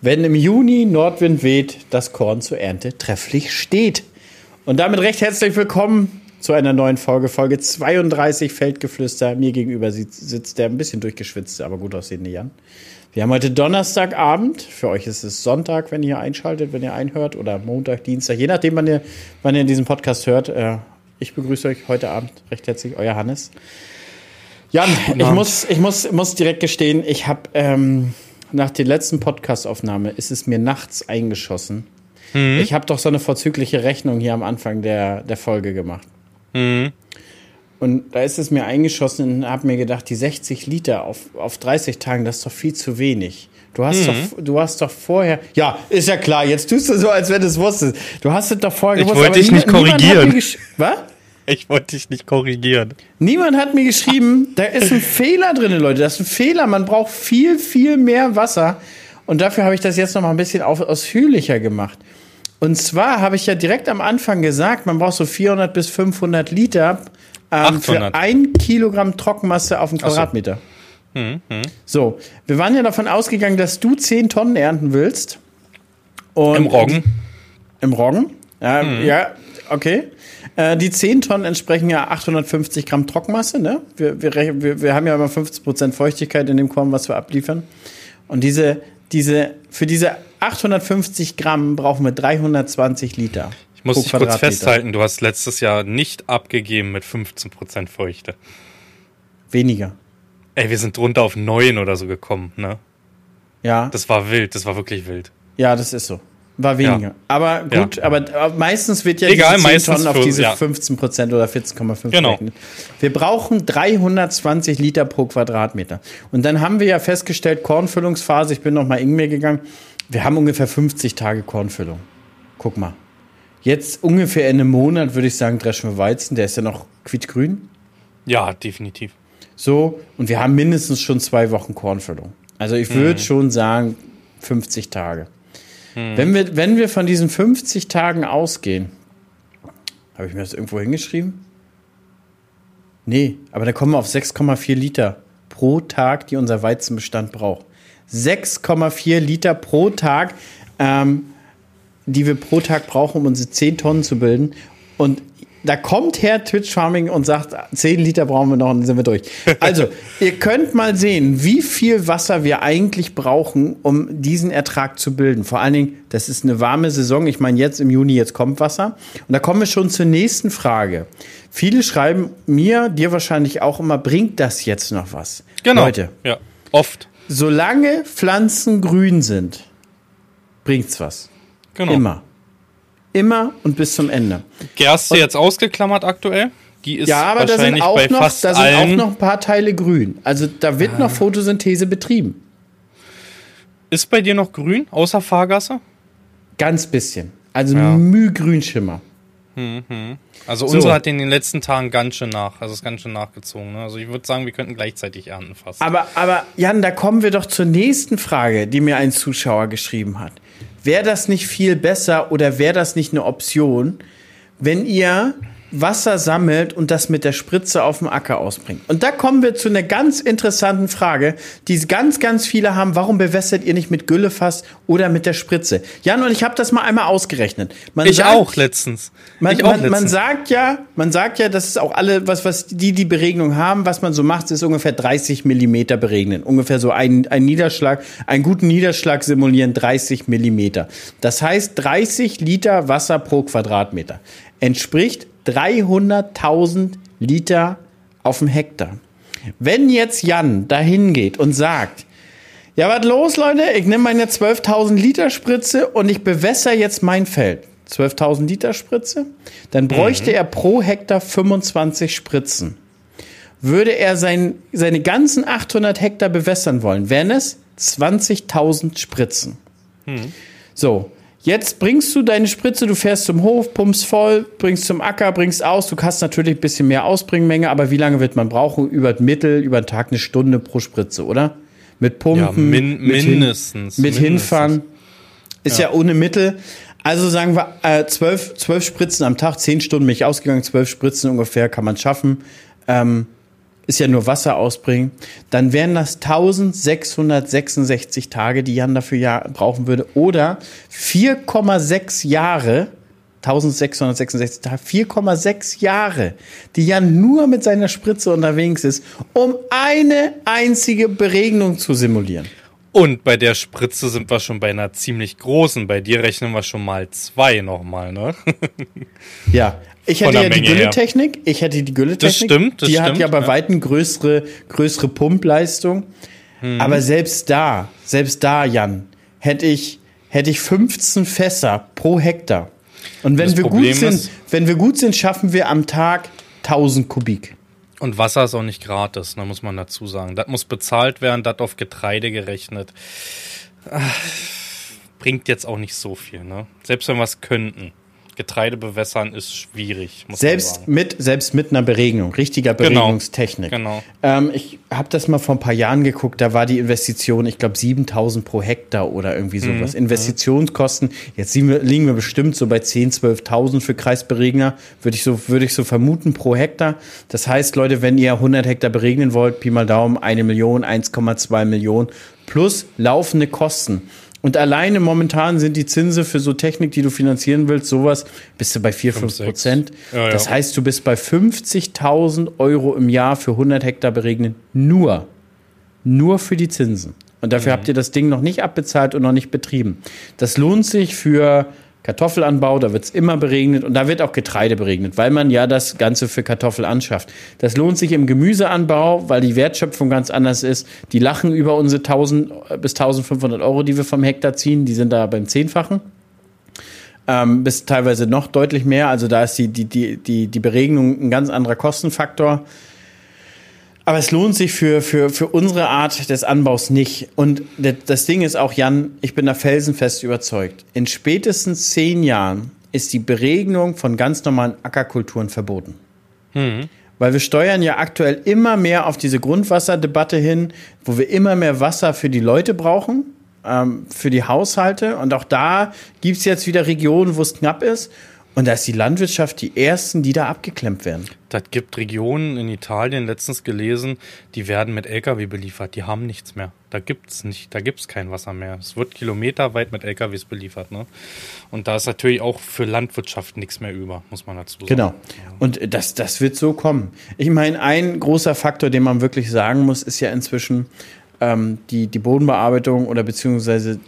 wenn im Juni Nordwind weht, das Korn zur Ernte trefflich steht. Und damit recht herzlich willkommen zu einer neuen Folge, Folge 32 Feldgeflüster. Mir gegenüber sitzt der ein bisschen durchgeschwitzte, aber gut aussehende Jan. Wir haben heute Donnerstagabend. Für euch ist es Sonntag, wenn ihr einschaltet, wenn ihr einhört, oder Montag, Dienstag, je nachdem, wann ihr, wann ihr diesen Podcast hört. Äh, ich begrüße euch heute Abend recht herzlich, euer Hannes. Jan, ich muss, ich muss, muss direkt gestehen, ich habe ähm, nach der letzten Podcastaufnahme ist es mir nachts eingeschossen. Mhm. Ich habe doch so eine vorzügliche Rechnung hier am Anfang der, der Folge gemacht. Mhm. Und da ist es mir eingeschossen und habe mir gedacht, die 60 Liter auf, auf 30 Tagen, das ist doch viel zu wenig. Du hast, mhm. doch, du hast doch vorher. Ja, ist ja klar, jetzt tust du so, als wenn du es wusstest. Du hast es doch vorher gewusst. Ich wollte dich nicht korrigieren. Was? Ich wollte dich nicht korrigieren. Niemand hat mir geschrieben, da ist ein Fehler drin, Leute. Das ist ein Fehler. Man braucht viel, viel mehr Wasser. Und dafür habe ich das jetzt noch mal ein bisschen ausführlicher gemacht. Und zwar habe ich ja direkt am Anfang gesagt, man braucht so 400 bis 500 Liter ähm, für ein Kilogramm Trockenmasse auf einen Quadratmeter. So. Hm, hm. so, wir waren ja davon ausgegangen, dass du 10 Tonnen ernten willst. Und Im Roggen. Im Roggen? Ja, hm. ja okay. Äh, die 10 Tonnen entsprechen ja 850 Gramm Trockenmasse. Ne? Wir, wir, wir, wir haben ja immer 50 Prozent Feuchtigkeit in dem Korn, was wir abliefern. Und diese, diese, für diese 850 Gramm brauchen wir 320 Liter. Ich muss dich kurz festhalten, du hast letztes Jahr nicht abgegeben mit 15 Prozent Feuchte. Weniger. Ey, wir sind drunter auf 9 oder so gekommen, ne? Ja. Das war wild, das war wirklich wild. Ja, das ist so. War weniger. Ja. Aber gut, ja. aber meistens wird ja Egal, diese 10 Tonnen auf diese ja. 15 Prozent oder 14,5 genau. Gerechnet. Wir brauchen 320 Liter pro Quadratmeter. Und dann haben wir ja festgestellt, Kornfüllungsphase, ich bin noch mal in mir gegangen, wir haben ungefähr 50 Tage Kornfüllung. Guck mal. Jetzt ungefähr in einem Monat würde ich sagen, dreschen wir Weizen, der ist ja noch quietgrün. Ja, definitiv. So, und wir haben mindestens schon zwei Wochen Kornfüllung. Also ich würde mhm. schon sagen, 50 Tage. Hm. Wenn, wir, wenn wir von diesen 50 Tagen ausgehen, habe ich mir das irgendwo hingeschrieben? Nee, aber da kommen wir auf 6,4 Liter pro Tag, die unser Weizenbestand braucht. 6,4 Liter pro Tag, ähm, die wir pro Tag brauchen, um unsere 10 Tonnen zu bilden. Und da kommt Herr Twitch Farming und sagt, 10 Liter brauchen wir noch und dann sind wir durch. Also, ihr könnt mal sehen, wie viel Wasser wir eigentlich brauchen, um diesen Ertrag zu bilden. Vor allen Dingen, das ist eine warme Saison. Ich meine, jetzt im Juni, jetzt kommt Wasser. Und da kommen wir schon zur nächsten Frage. Viele schreiben mir, dir wahrscheinlich auch immer, bringt das jetzt noch was? Genau. Leute. Ja, oft. Solange Pflanzen grün sind, bringt's was. Genau. Immer. Immer und bis zum Ende. Gerste und, jetzt ausgeklammert aktuell? Die ist ja, aber da sind, auch noch, da sind auch noch ein paar Teile grün. Also da wird ah. noch Photosynthese betrieben. Ist bei dir noch grün, außer Fahrgasse? Ganz bisschen. Also ja. Mühgrünschimmer. Mhm. Also so. unsere hat in den letzten Tagen ganz schön nach, also ist ganz schön nachgezogen. Ne? Also ich würde sagen, wir könnten gleichzeitig ernten fast. Aber, aber Jan, da kommen wir doch zur nächsten Frage, die mir ein Zuschauer geschrieben hat. Wäre das nicht viel besser oder wäre das nicht eine Option, wenn ihr Wasser sammelt und das mit der Spritze auf dem Acker ausbringt. Und da kommen wir zu einer ganz interessanten Frage, die ganz, ganz viele haben. Warum bewässert ihr nicht mit Güllefass oder mit der Spritze? Jan und ich habe das mal einmal ausgerechnet. Man ich sagt, auch letztens. Man, ich auch man, letztens. man sagt ja, man sagt ja, das ist auch alle, was, was die, die Beregnung haben, was man so macht, ist ungefähr 30 Millimeter beregnen. Ungefähr so ein, ein Niederschlag, einen guten Niederschlag simulieren 30 Millimeter. Das heißt 30 Liter Wasser pro Quadratmeter entspricht 300.000 Liter auf dem Hektar. Wenn jetzt Jan dahin geht und sagt, ja, was los, Leute? Ich nehme meine 12.000 Liter Spritze und ich bewässer jetzt mein Feld. 12.000 Liter Spritze? Dann bräuchte mhm. er pro Hektar 25 Spritzen. Würde er sein, seine ganzen 800 Hektar bewässern wollen, wären es 20.000 Spritzen. Mhm. So, Jetzt bringst du deine Spritze, du fährst zum Hof, pumpst voll, bringst zum Acker, bringst aus. Du kannst natürlich ein bisschen mehr Ausbringmenge, aber wie lange wird man brauchen? Über Mittel, über den Tag eine Stunde pro Spritze, oder? Mit Pumpen, ja, min mit mindestens. Hin, mit mindestens. hinfahren. Ist ja. ja. ohne Mittel. Also sagen wir äh, zwölf, zwölf Spritzen am Tag, zehn Stunden mich ausgegangen, zwölf Spritzen ungefähr kann man schaffen. Ähm, ist ja nur Wasser ausbringen, dann wären das 1666 Tage, die Jan dafür ja brauchen würde, oder 4,6 Jahre, 1666 Tage, 4,6 Jahre, die Jan nur mit seiner Spritze unterwegs ist, um eine einzige Beregnung zu simulieren. Und bei der Spritze sind wir schon bei einer ziemlich großen. Bei dir rechnen wir schon mal zwei nochmal, ne? ja, ich hätte ja die Gülletechnik. Ich hätte die Gülletechnik. Das stimmt. Das die stimmt, hat ja bei ja. weitem größere, größere Pumpleistung. Hm. Aber selbst da, selbst da, Jan, hätte ich, hätte ich 15 Fässer pro Hektar. Und wenn wir gut sind, ist, wenn wir gut sind, schaffen wir am Tag 1000 Kubik. Und Wasser ist auch nicht gratis, da ne, muss man dazu sagen. Das muss bezahlt werden, das auf Getreide gerechnet. Ach, bringt jetzt auch nicht so viel, ne? Selbst wenn wir es könnten. Getreide bewässern ist schwierig. selbst mit selbst mit einer Beregnung, richtiger genau. Beregnungstechnik. Genau. genau. Ähm, ich habe das mal vor ein paar Jahren geguckt. Da war die Investition, ich glaube 7.000 pro Hektar oder irgendwie sowas. Mhm. Investitionskosten. Jetzt liegen wir, liegen wir bestimmt so bei 10.000, 12.000 für Kreisberegner. Würde ich so würde ich so vermuten pro Hektar. Das heißt, Leute, wenn ihr 100 Hektar beregnen wollt, Pi mal Daumen, eine Million, 1,2 Millionen plus laufende Kosten. Und alleine momentan sind die Zinsen für so Technik, die du finanzieren willst, sowas, bist du bei 4, 5 Prozent. Ja, ja. Das heißt, du bist bei 50.000 Euro im Jahr für 100 Hektar beregnen. Nur. Nur für die Zinsen. Und dafür mhm. habt ihr das Ding noch nicht abbezahlt und noch nicht betrieben. Das lohnt sich für Kartoffelanbau, da wird es immer beregnet und da wird auch Getreide beregnet, weil man ja das Ganze für Kartoffel anschafft. Das lohnt sich im Gemüseanbau, weil die Wertschöpfung ganz anders ist. Die lachen über unsere 1000 bis 1500 Euro, die wir vom Hektar ziehen, die sind da beim Zehnfachen. Ähm, bis teilweise noch deutlich mehr. Also da ist die, die, die, die, die Beregnung ein ganz anderer Kostenfaktor. Aber es lohnt sich für, für, für unsere Art des Anbaus nicht. Und das Ding ist auch, Jan, ich bin da felsenfest überzeugt. In spätestens zehn Jahren ist die Beregnung von ganz normalen Ackerkulturen verboten. Mhm. Weil wir steuern ja aktuell immer mehr auf diese Grundwasserdebatte hin, wo wir immer mehr Wasser für die Leute brauchen, ähm, für die Haushalte. Und auch da gibt es jetzt wieder Regionen, wo es knapp ist. Und da ist die Landwirtschaft die ersten, die da abgeklemmt werden. Das gibt Regionen in Italien, letztens gelesen, die werden mit Lkw beliefert. Die haben nichts mehr. Da gibt's nicht, da gibt's kein Wasser mehr. Es wird kilometerweit mit LKWs beliefert. Ne? Und da ist natürlich auch für Landwirtschaft nichts mehr über, muss man dazu sagen. Genau. Und das, das wird so kommen. Ich meine, ein großer Faktor, den man wirklich sagen muss, ist ja inzwischen ähm, die, die Bodenbearbeitung oder beziehungsweise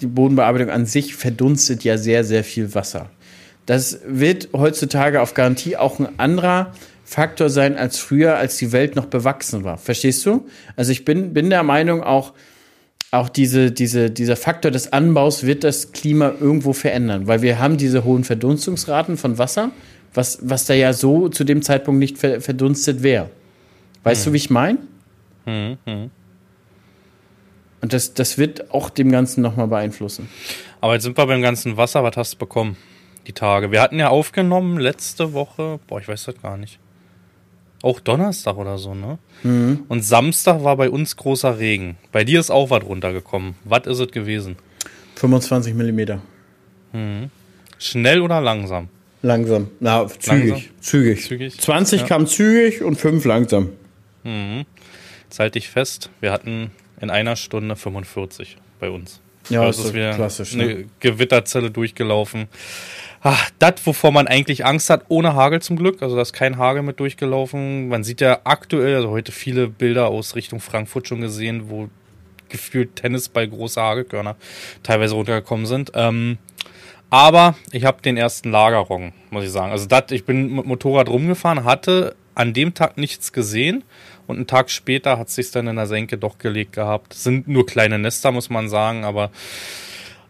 die Bodenbearbeitung an sich verdunstet ja sehr, sehr viel Wasser. Das wird heutzutage auf Garantie auch ein anderer Faktor sein als früher, als die Welt noch bewachsen war. Verstehst du? Also ich bin, bin der Meinung, auch, auch diese, diese, dieser Faktor des Anbaus wird das Klima irgendwo verändern, weil wir haben diese hohen Verdunstungsraten von Wasser, was, was da ja so zu dem Zeitpunkt nicht verdunstet wäre. Weißt hm. du, wie ich meine? Hm, hm. Und das, das wird auch dem Ganzen nochmal beeinflussen. Aber jetzt sind wir beim ganzen Wasser. Was hast du bekommen? Die Tage. Wir hatten ja aufgenommen letzte Woche, boah, ich weiß das gar nicht. Auch Donnerstag oder so, ne? Mhm. Und Samstag war bei uns großer Regen. Bei dir ist auch was runtergekommen. Was ist es gewesen? 25 Millimeter. Mhm. Schnell oder langsam? Langsam. Na, zügig. Langsam? Zügig. zügig. 20 ja. kam zügig und 5 langsam. Mhm. Jetzt halte ich fest, wir hatten in einer Stunde 45 bei uns. Ja, das ist wieder klassisch. Eine ne? Gewitterzelle durchgelaufen ach, das, wovor man eigentlich Angst hat, ohne Hagel zum Glück. Also da ist kein Hagel mit durchgelaufen. Man sieht ja aktuell, also heute viele Bilder aus Richtung Frankfurt schon gesehen, wo gefühlt Tennisball große Hagelkörner teilweise runtergekommen sind. Ähm, aber ich habe den ersten Lagerrong, muss ich sagen. Also dat, ich bin mit Motorrad rumgefahren, hatte an dem Tag nichts gesehen und einen Tag später hat es sich dann in der Senke doch gelegt gehabt. Sind nur kleine Nester, muss man sagen, aber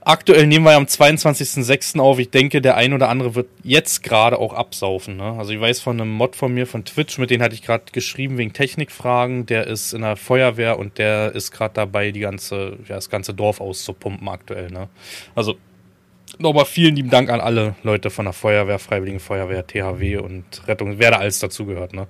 Aktuell nehmen wir am 22.06. auf. Ich denke, der ein oder andere wird jetzt gerade auch absaufen. Ne? Also ich weiß von einem Mod von mir von Twitch, mit dem hatte ich gerade geschrieben wegen Technikfragen. Der ist in der Feuerwehr und der ist gerade dabei, die ganze, ja, das ganze Dorf auszupumpen aktuell. Ne? Also nochmal vielen lieben Dank an alle Leute von der Feuerwehr, Freiwilligen Feuerwehr, THW und Rettung, wer da alles dazugehört. Ne?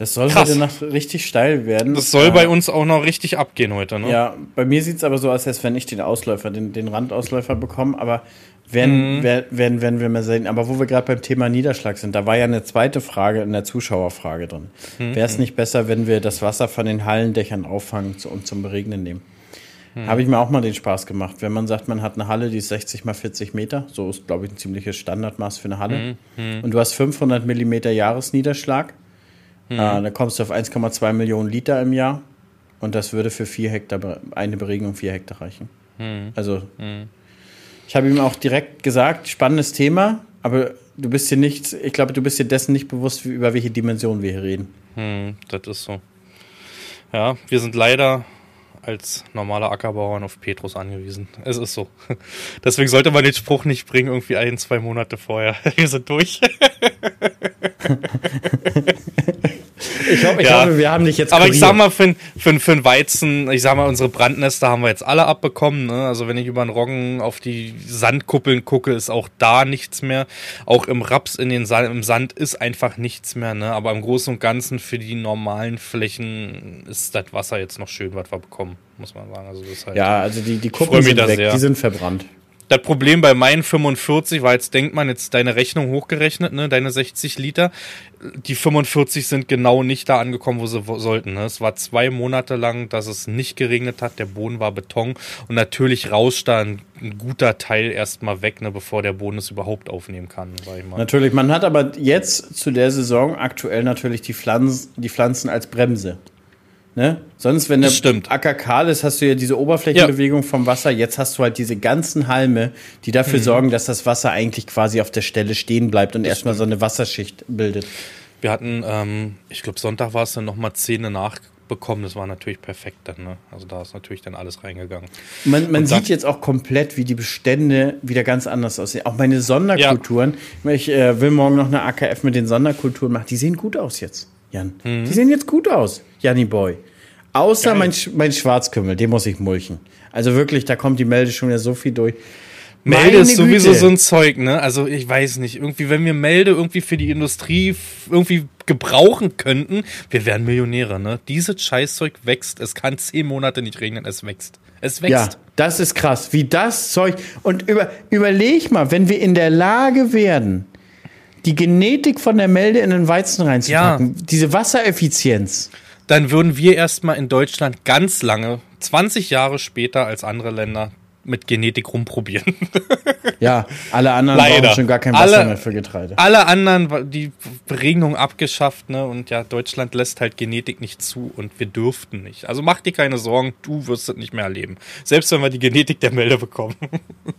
Das soll Krass. heute Nacht richtig steil werden. Das soll Äh, bei uns auch noch richtig abgehen heute, ne? Ja, bei mir sieht es aber so aus, als wenn ich den Ausläufer, den, den Randausläufer bekomme, aber werden, Mhm. wer- werden, werden wir mal sehen. Aber wo wir gerade beim Thema Niederschlag sind, da war ja eine zweite Frage in der Zuschauerfrage drin. Mhm. Wäre es nicht besser, wenn wir das Wasser von den Hallendächern auffangen und zum Beregnen nehmen? Mhm. Habe ich mir auch mal den Spaß gemacht. Wenn man sagt, man hat eine Halle, die ist 60 mal 40 Meter, so ist, glaube ich, ein ziemliches Standardmaß für eine Halle. Mhm. Und du hast 500 Millimeter Jahresniederschlag. Mhm. Äh, da kommst du auf 1,2 Millionen Liter im Jahr. Und das würde für vier Hektar, eine Beregnung vier Hektar reichen. Mhm. Also, ich habe ihm auch direkt gesagt, spannendes Thema, aber du bist dir nicht, ich glaube, du bist dir dessen nicht bewusst, über welche Dimension wir hier reden. Hm, das ist so. Ja, wir sind leider als normale Ackerbauern auf Petrus angewiesen. Es ist so. Deswegen sollte man den Spruch nicht bringen, irgendwie ein, zwei Monate vorher. Wir sind durch. Ich, hoffe, ich Ja. hoffe, wir haben dich jetzt Aber ich kuriert. sag mal, für, für, für einen Weizen, ich sag mal, unsere Brandnester haben wir jetzt alle abbekommen. Ne? Also wenn ich über den Roggen auf die Sandkuppeln gucke, ist auch da nichts mehr. Auch im Raps in den Sand, im Sand ist einfach nichts mehr. Ne? Aber im Großen und Ganzen für die normalen Flächen ist das Wasser jetzt noch schön, was wir bekommen, muss man sagen. Also das halt Ja, also die, die Kuppen sind weg, sehr. die sind verbrannt. Das Problem bei meinen 45 war jetzt, denkt man, jetzt deine Rechnung hochgerechnet, ne, deine 60 Liter. Die 45 sind genau nicht da angekommen, wo sie sollten. Ne. Es war zwei Monate lang, dass es nicht geregnet hat. Der Boden war Beton und natürlich rauscht da ein, ein guter Teil erstmal weg, ne, bevor der Boden es überhaupt aufnehmen kann, sag ich mal. Natürlich, man hat aber jetzt zu der Saison aktuell natürlich die Pflanzen, die Pflanzen als Bremse. Ne? Sonst, wenn der. Acker kahl ist, hast du ja diese Oberflächenbewegung vom Wasser. Jetzt hast du halt diese ganzen Halme, die dafür Mhm. sorgen, dass das Wasser eigentlich quasi auf der Stelle stehen bleibt und erstmal so eine Wasserschicht bildet. Wir hatten, ähm, ich glaube, Sonntag war es dann nochmal Zähne nachbekommen. Das war natürlich perfekt dann. Ne? Also da ist natürlich dann alles reingegangen. Man, man sieht jetzt auch komplett, wie die Bestände wieder ganz anders aussehen. Auch meine Sonderkulturen. Ich äh, will morgen noch eine AKF mit den Sonderkulturen machen. Die sehen gut aus jetzt, Jan. Mhm. Die sehen jetzt gut aus, Janni Boy. Außer mein, mein Schwarzkümmel, den muss ich mulchen. Also wirklich, da kommt die Melde schon wieder so viel durch. Melde ist sowieso so ein Zeug, ne? Also ich weiß nicht, irgendwie, wenn wir Melde irgendwie für die Industrie irgendwie gebrauchen könnten, wir wären Millionäre, ne? Dieses Scheißzeug wächst. Es kann zehn Monate nicht regnen, es wächst. Es wächst. Ja, das ist krass, wie das Zeug. Und über, überleg mal, wenn wir in der Lage werden, die Genetik von der Melde in den Weizen reinzupacken, diese Wassereffizienz. Dann würden wir erstmal in Deutschland ganz lange, 20 Jahre später als andere Länder, mit Genetik rumprobieren. Ja, alle anderen Leider. brauchen schon gar kein Wasser Alle- mehr für Getreide. Alle anderen, die Beregnung abgeschafft, ne? Und ja, Deutschland lässt halt Genetik nicht zu und wir dürften nicht. Also mach dir keine Sorgen, du wirst es nicht mehr erleben. Selbst wenn wir die Genetik der Melde bekommen.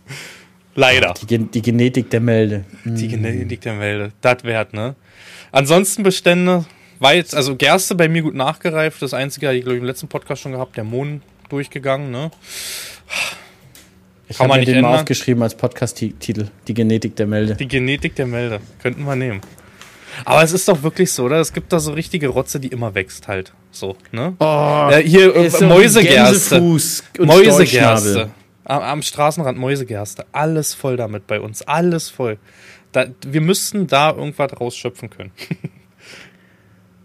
Leider. Die, Gen- die Genetik der Melde. Die Genetik der Melde. Das wert, ne? Ansonsten Bestände, war jetzt, also Gerste bei mir gut nachgereift. Das einzige, hatte ich glaube ich im letzten Podcast schon gehabt, der Mohn durchgegangen, ne? Ich habe mir den mal ändern. aufgeschrieben als Podcast-Titel. Die Genetik der Melde. Die Genetik der Melde. Könnten wir nehmen. Aber es ist doch wirklich so, oder? Es gibt da so richtige Rotze, die immer wächst halt. So, ne? Oh, Äh, hier äh, Mäusegerste. Mäusegerste. Am, am Straßenrand Mäusegerste. Alles voll damit bei uns. Alles voll. Da, wir müssten da irgendwas rausschöpfen können.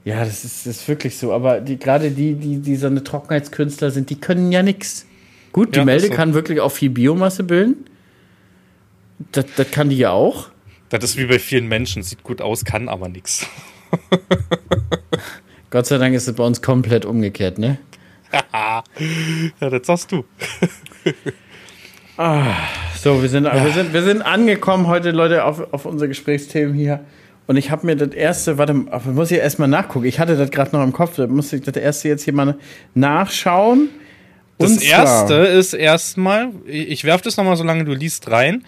Ja, das ist, das ist wirklich so. Aber die, gerade die, die, die so eine Trockenheitskünstler sind, die können ja nichts. Gut, die Ja, Melde so. kann wirklich auch viel Biomasse bilden. Das, das kann die ja auch. Das ist wie bei vielen Menschen. Sieht gut aus, kann aber nichts. Gott sei Dank ist es bei uns komplett umgekehrt, ne? Ja, das sagst du. So, wir sind, wir sind, wir sind angekommen heute, Leute, auf, auf unsere Gesprächsthemen hier. Und ich habe mir das erste, warte, muss ich erst mal nachgucken. Ich hatte das gerade noch im Kopf, da muss ich das erste jetzt hier mal nachschauen. Das Und erste ist erstmal, ich werfe das nochmal, solange du liest, rein.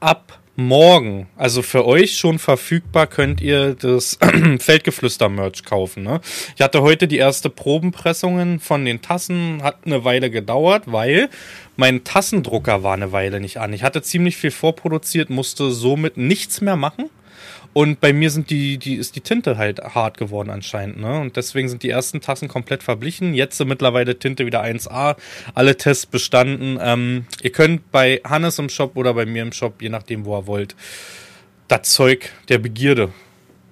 Ab morgen, also für euch schon verfügbar, könnt ihr das Feldgeflüster-Merch kaufen. Ne? Ich hatte heute die erste Probenpressungen von den Tassen, hat eine Weile gedauert, weil mein Tassendrucker war eine Weile nicht an. Ich hatte ziemlich viel vorproduziert, musste somit nichts mehr machen. Und bei mir sind die, die, ist die Tinte halt hart geworden anscheinend, ne? Und deswegen sind die ersten Tassen komplett verblichen. Jetzt sind mittlerweile Tinte wieder 1A, alle Tests bestanden. Ähm, ihr könnt bei Hannes im Shop oder bei mir im Shop, je nachdem, wo ihr wollt, das Zeug der Begierde,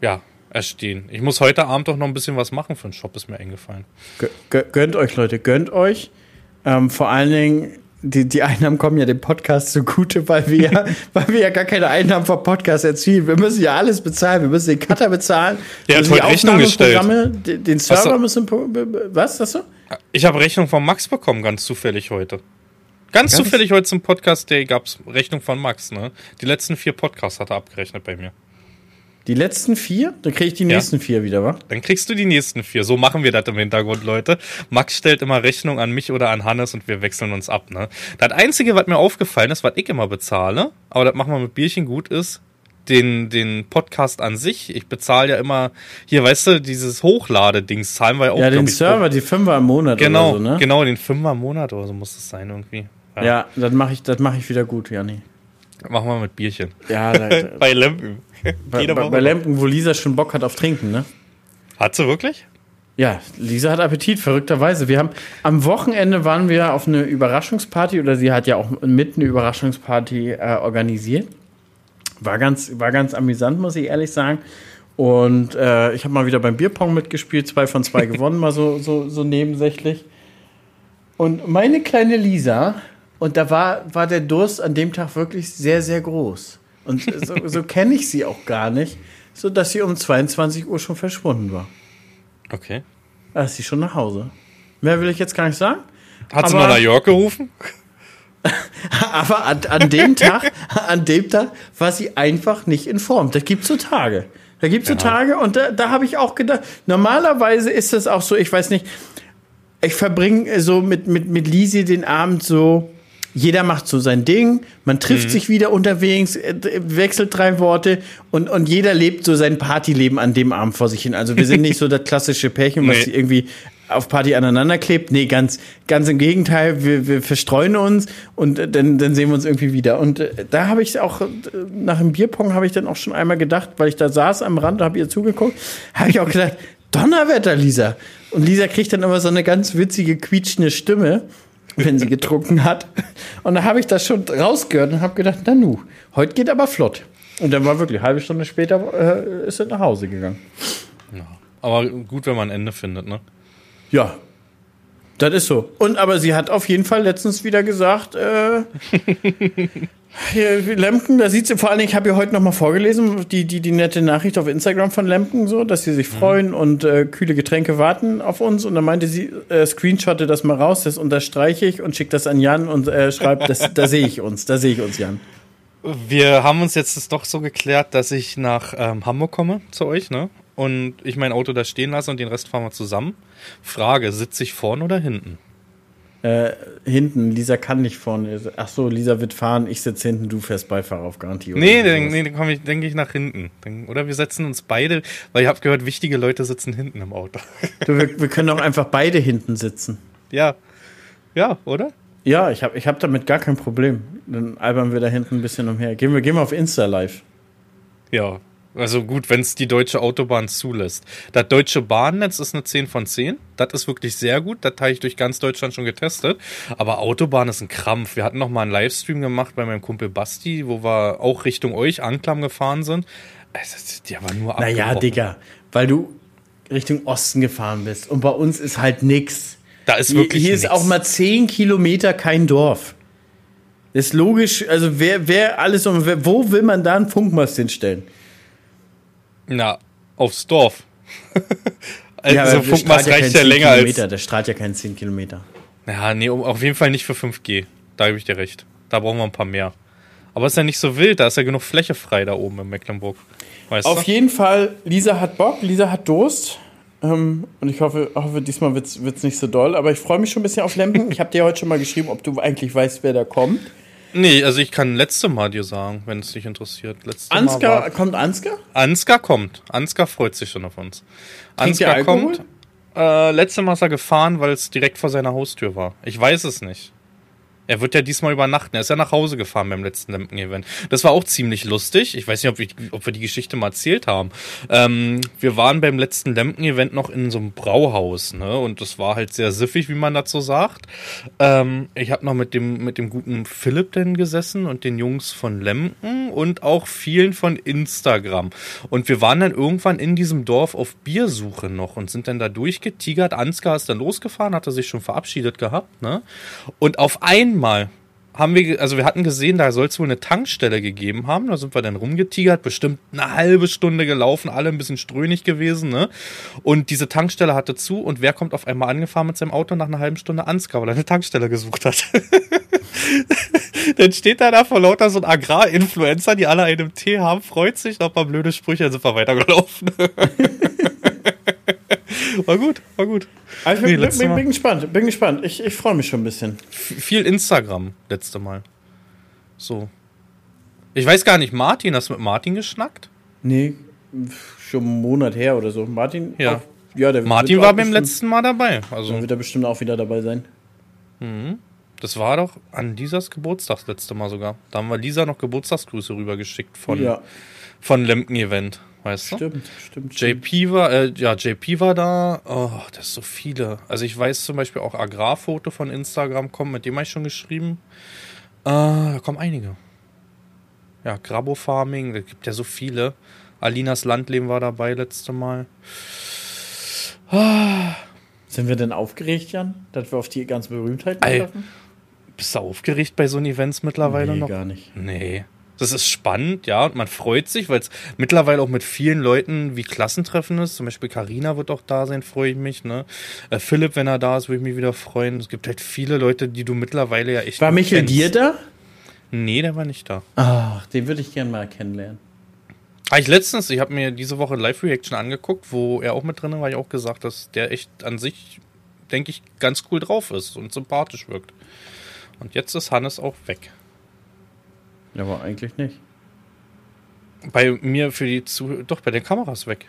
ja, erstehen. Ich muss heute Abend doch noch ein bisschen was machen für den Shop, ist mir eingefallen. Gönnt euch, Leute, gönnt euch. Ähm, vor allen Dingen, die, die Einnahmen kommen ja dem Podcast zugute, weil wir, ja, weil wir ja gar keine Einnahmen vom Podcast erzielen. Wir müssen ja alles bezahlen. Wir müssen den Cutter bezahlen. Der hat heute Rechnung gestellt. Den Server müssen. Was, hast du? Ich habe Rechnung von Max bekommen, ganz zufällig heute. Ganz, ganz zufällig heute zum Podcast Day gab es Rechnung von Max, ne? Die letzten vier Podcasts hat er abgerechnet bei mir. Die letzten vier? Dann kriege ich die ja. nächsten vier wieder, wa? Dann kriegst du die nächsten vier. So machen wir das im Hintergrund, Leute. Max stellt immer Rechnung an mich oder an Hannes und wir wechseln uns ab, ne? Das Einzige, was mir aufgefallen ist, was ich immer bezahle, aber das machen wir mit Bierchen gut, ist den, den Podcast an sich. Ich bezahle ja immer, hier, weißt du, dieses Hochladedings zahlen wir ja auch. Ja, den Server, auch. die Fünfer im Monat genau, oder so, ne? Genau, den Fünfer im Monat oder so muss es sein irgendwie. Ja, ja das mache ich, mach ich wieder gut, Janni. Machen wir mit Bierchen. Ja, da, bei Lempen. Bei, bei, bei Lempen, wo Lisa schon Bock hat auf Trinken, ne? Hat sie wirklich? Ja, Lisa hat Appetit, verrückterweise. Wir haben am Wochenende waren wir auf eine Überraschungsparty oder sie hat ja auch mit eine Überraschungsparty äh, organisiert. War ganz, war ganz amüsant, muss ich ehrlich sagen. Und äh, ich habe mal wieder beim Bierpong mitgespielt, zwei von zwei gewonnen, mal so, so, so nebensächlich. Und meine kleine Lisa, und da war, war der Durst an dem Tag wirklich sehr, sehr groß. Und so, so kenne ich sie auch gar nicht, sodass sie um 22 Uhr schon verschwunden war. Okay. Da ist sie schon nach Hause. Mehr will ich jetzt gar nicht sagen. Hat sie mal nach York gerufen? aber an, an, dem Tag, an dem Tag war sie einfach nicht informt. Das gibt so Tage. Da gibt es so Tage und da, da habe ich auch gedacht, normalerweise ist es auch so, ich weiß nicht, ich verbringe so mit, mit, mit Lisi den Abend so, jeder macht so sein Ding, man trifft mhm. sich wieder unterwegs, äh, wechselt drei Worte und, und jeder lebt so sein Partyleben an dem Abend vor sich hin. Also wir sind nicht so das klassische Pärchen, was nee. irgendwie auf Party aneinander klebt. Nee, ganz, ganz im Gegenteil, wir, wir verstreuen uns und äh, dann, dann sehen wir uns irgendwie wieder. Und äh, da habe ich auch, nach dem Bierpong habe ich dann auch schon einmal gedacht, weil ich da saß am Rand, habe ihr zugeguckt, habe ich auch gedacht, Donnerwetter, Lisa. Und Lisa kriegt dann immer so eine ganz witzige, quietschende Stimme wenn sie getrunken hat. Und da habe ich das schon rausgehört und habe gedacht, na nu, heute geht aber flott. Und dann war wirklich, eine halbe Stunde später äh, ist er nach Hause gegangen. Ja, aber gut, wenn man ein Ende findet, ne? Ja, das ist so. Und aber sie hat auf jeden Fall letztens wieder gesagt, äh, Lemken, da sieht sie vor allen Dingen, ich habe ihr heute nochmal vorgelesen, die, die, die nette Nachricht auf Instagram von Lemken, so, dass sie sich mhm. freuen und äh, kühle Getränke warten auf uns. Und dann meinte sie, äh, screenshotte das mal raus, das unterstreiche ich und schickt das an Jan und äh, schreibt, das, da sehe ich uns, da sehe ich uns, Jan. Wir haben uns jetzt doch so geklärt, dass ich nach ähm, Hamburg komme zu euch, ne? Und ich mein Auto da stehen lasse und den Rest fahren wir zusammen. Frage, sitze ich vorne oder hinten? Äh, hinten, Lisa kann nicht vorne. Ach so, Lisa wird fahren, ich sitze hinten, du fährst Beifahrer auf Garantie. Oder nee, dann, nee, dann komme ich, denke ich, nach hinten. Dann, oder wir setzen uns beide, weil ich habe gehört, wichtige Leute sitzen hinten im Auto. Du, wir, wir können auch einfach beide hinten sitzen. Ja. Ja, oder? Ja, ich habe ich hab damit gar kein Problem. Dann albern wir da hinten ein bisschen umher. Gehen wir, gehen wir auf Insta live. Ja, also gut, wenn es die deutsche Autobahn zulässt. Das deutsche Bahnnetz ist eine 10 von 10. Das ist wirklich sehr gut. Das habe ich durch ganz Deutschland schon getestet. Aber Autobahn ist ein Krampf. Wir hatten noch mal einen Livestream gemacht bei meinem Kumpel Basti, wo wir auch Richtung euch, Anklam, gefahren sind. Die aber nur Naja, Digga, weil du Richtung Osten gefahren bist. Und bei uns ist halt nix. Da ist wirklich Hier, hier ist auch mal 10 Kilometer kein Dorf. ist logisch. Also wer, wer alles, wo will man da einen Funkmast hinstellen? Na, aufs Dorf. also ja, aber Funkmast ja reicht ja länger Kilometer. als. Der strahlt ja keinen 10 Kilometer. Ja, nee, auf jeden Fall nicht für 5G. Da gebe ich dir recht. Da brauchen wir ein paar mehr. Aber ist ja nicht so wild, da ist ja genug Fläche frei da oben in Mecklenburg. Weißt auf du? jeden Fall, Lisa hat Bock, Lisa hat Durst. Ähm, und ich hoffe, hoffe diesmal wird es nicht so doll. Aber ich freue mich schon ein bisschen auf Lempen. ich habe dir heute schon mal geschrieben, ob du eigentlich weißt, wer da kommt. Nee, also ich kann letzte Mal dir sagen, wenn es dich interessiert. Letzte Ansgar, war, kommt Ansgar? Ansgar kommt. Ansgar freut sich schon auf uns. Ansgar kommt. Äh, letzte Mal ist er gefahren, weil es direkt vor seiner Haustür war. Ich weiß es nicht. Er wird ja diesmal übernachten. Er ist ja nach Hause gefahren beim letzten Lemken-Event. Das war auch ziemlich lustig. Ich weiß nicht, ob wir, ob wir die Geschichte mal erzählt haben. Ähm, wir waren beim letzten Lemken-Event noch in so einem Brauhaus, ne? Und das war halt sehr siffig, wie man dazu sagt. Ähm, ich habe noch mit dem, mit dem guten Philipp denn gesessen und den Jungs von Lemken und auch vielen von Instagram. Und wir waren dann irgendwann in diesem Dorf auf Biersuche noch und sind dann da durchgetigert. Ansgar ist dann losgefahren, hatte sich schon verabschiedet gehabt, ne? Und auf einmal einmal haben wir, also wir hatten gesehen, da soll es wohl eine Tankstelle gegeben haben. Da sind wir dann rumgetigert, bestimmt eine halbe Stunde gelaufen, alle ein bisschen strönig gewesen, ne? Und diese Tankstelle hatte zu und wer kommt auf einmal angefahren mit seinem Auto nach einer halben Stunde Ansgar, weil er eine Tankstelle gesucht hat. dann steht er da vor lauter so ein Agrarinfluencer, die alle einen Tee haben, freut sich, noch ein paar blöde Sprüche, dann sind wir weitergelaufen. war gut, war gut. Also ich bin, nee, bin, bin, gespannt, bin gespannt. Ich, ich freue mich schon ein bisschen. F viel Instagram letzte Mal. So. Ich weiß gar nicht, Martin, hast du mit Martin geschnackt? Nee, schon einen Monat her oder so. Martin? Ja. Auch, ja der Martin war beim letzten Mal dabei. Also dann wird er bestimmt auch wieder dabei sein. Mhm. Das war doch an Lisas Geburtstag letzte Mal sogar. Da haben wir Lisa noch Geburtstagsgrüße rübergeschickt von, ja. von Lemken Event weißt du? Stimmt, stimmt. JP war, äh, ja, JP war da. Oh, das ist so viele. Also ich weiß zum Beispiel auch Agrarfoto von Instagram kommen, mit dem habe ich schon geschrieben. Äh, da kommen einige. Ja, Grabo Farming, da gibt ja so viele. Alinas Landleben war dabei letzte Mal. Ah. Sind wir denn aufgeregt, Jan, dass wir auf die ganze Berühmtheit treffen? Bist du aufgeregt bei so Events mittlerweile nee, noch? gar nicht. Nee. Das ist spannend, ja, und man freut sich, weil es mittlerweile auch mit vielen Leuten wie Klassentreffen ist. Zum Beispiel Karina wird auch da sein, freue ich mich. Ne? Äh, Philipp, wenn er da ist, würde ich mich wieder freuen. Es gibt halt viele Leute, die du mittlerweile ja echt. War Michael dir da? Nee, der war nicht da. Ach, den würde ich gerne mal kennenlernen. Habe ah, ich letztens, ich habe mir diese Woche Live-Reaction angeguckt, wo er auch mit drin war, ich auch gesagt, dass der echt an sich, denke ich, ganz cool drauf ist und sympathisch wirkt. Und jetzt ist Hannes auch weg. Ja, aber eigentlich nicht. Bei mir für die Zuh Doch, bei den Kameras weg.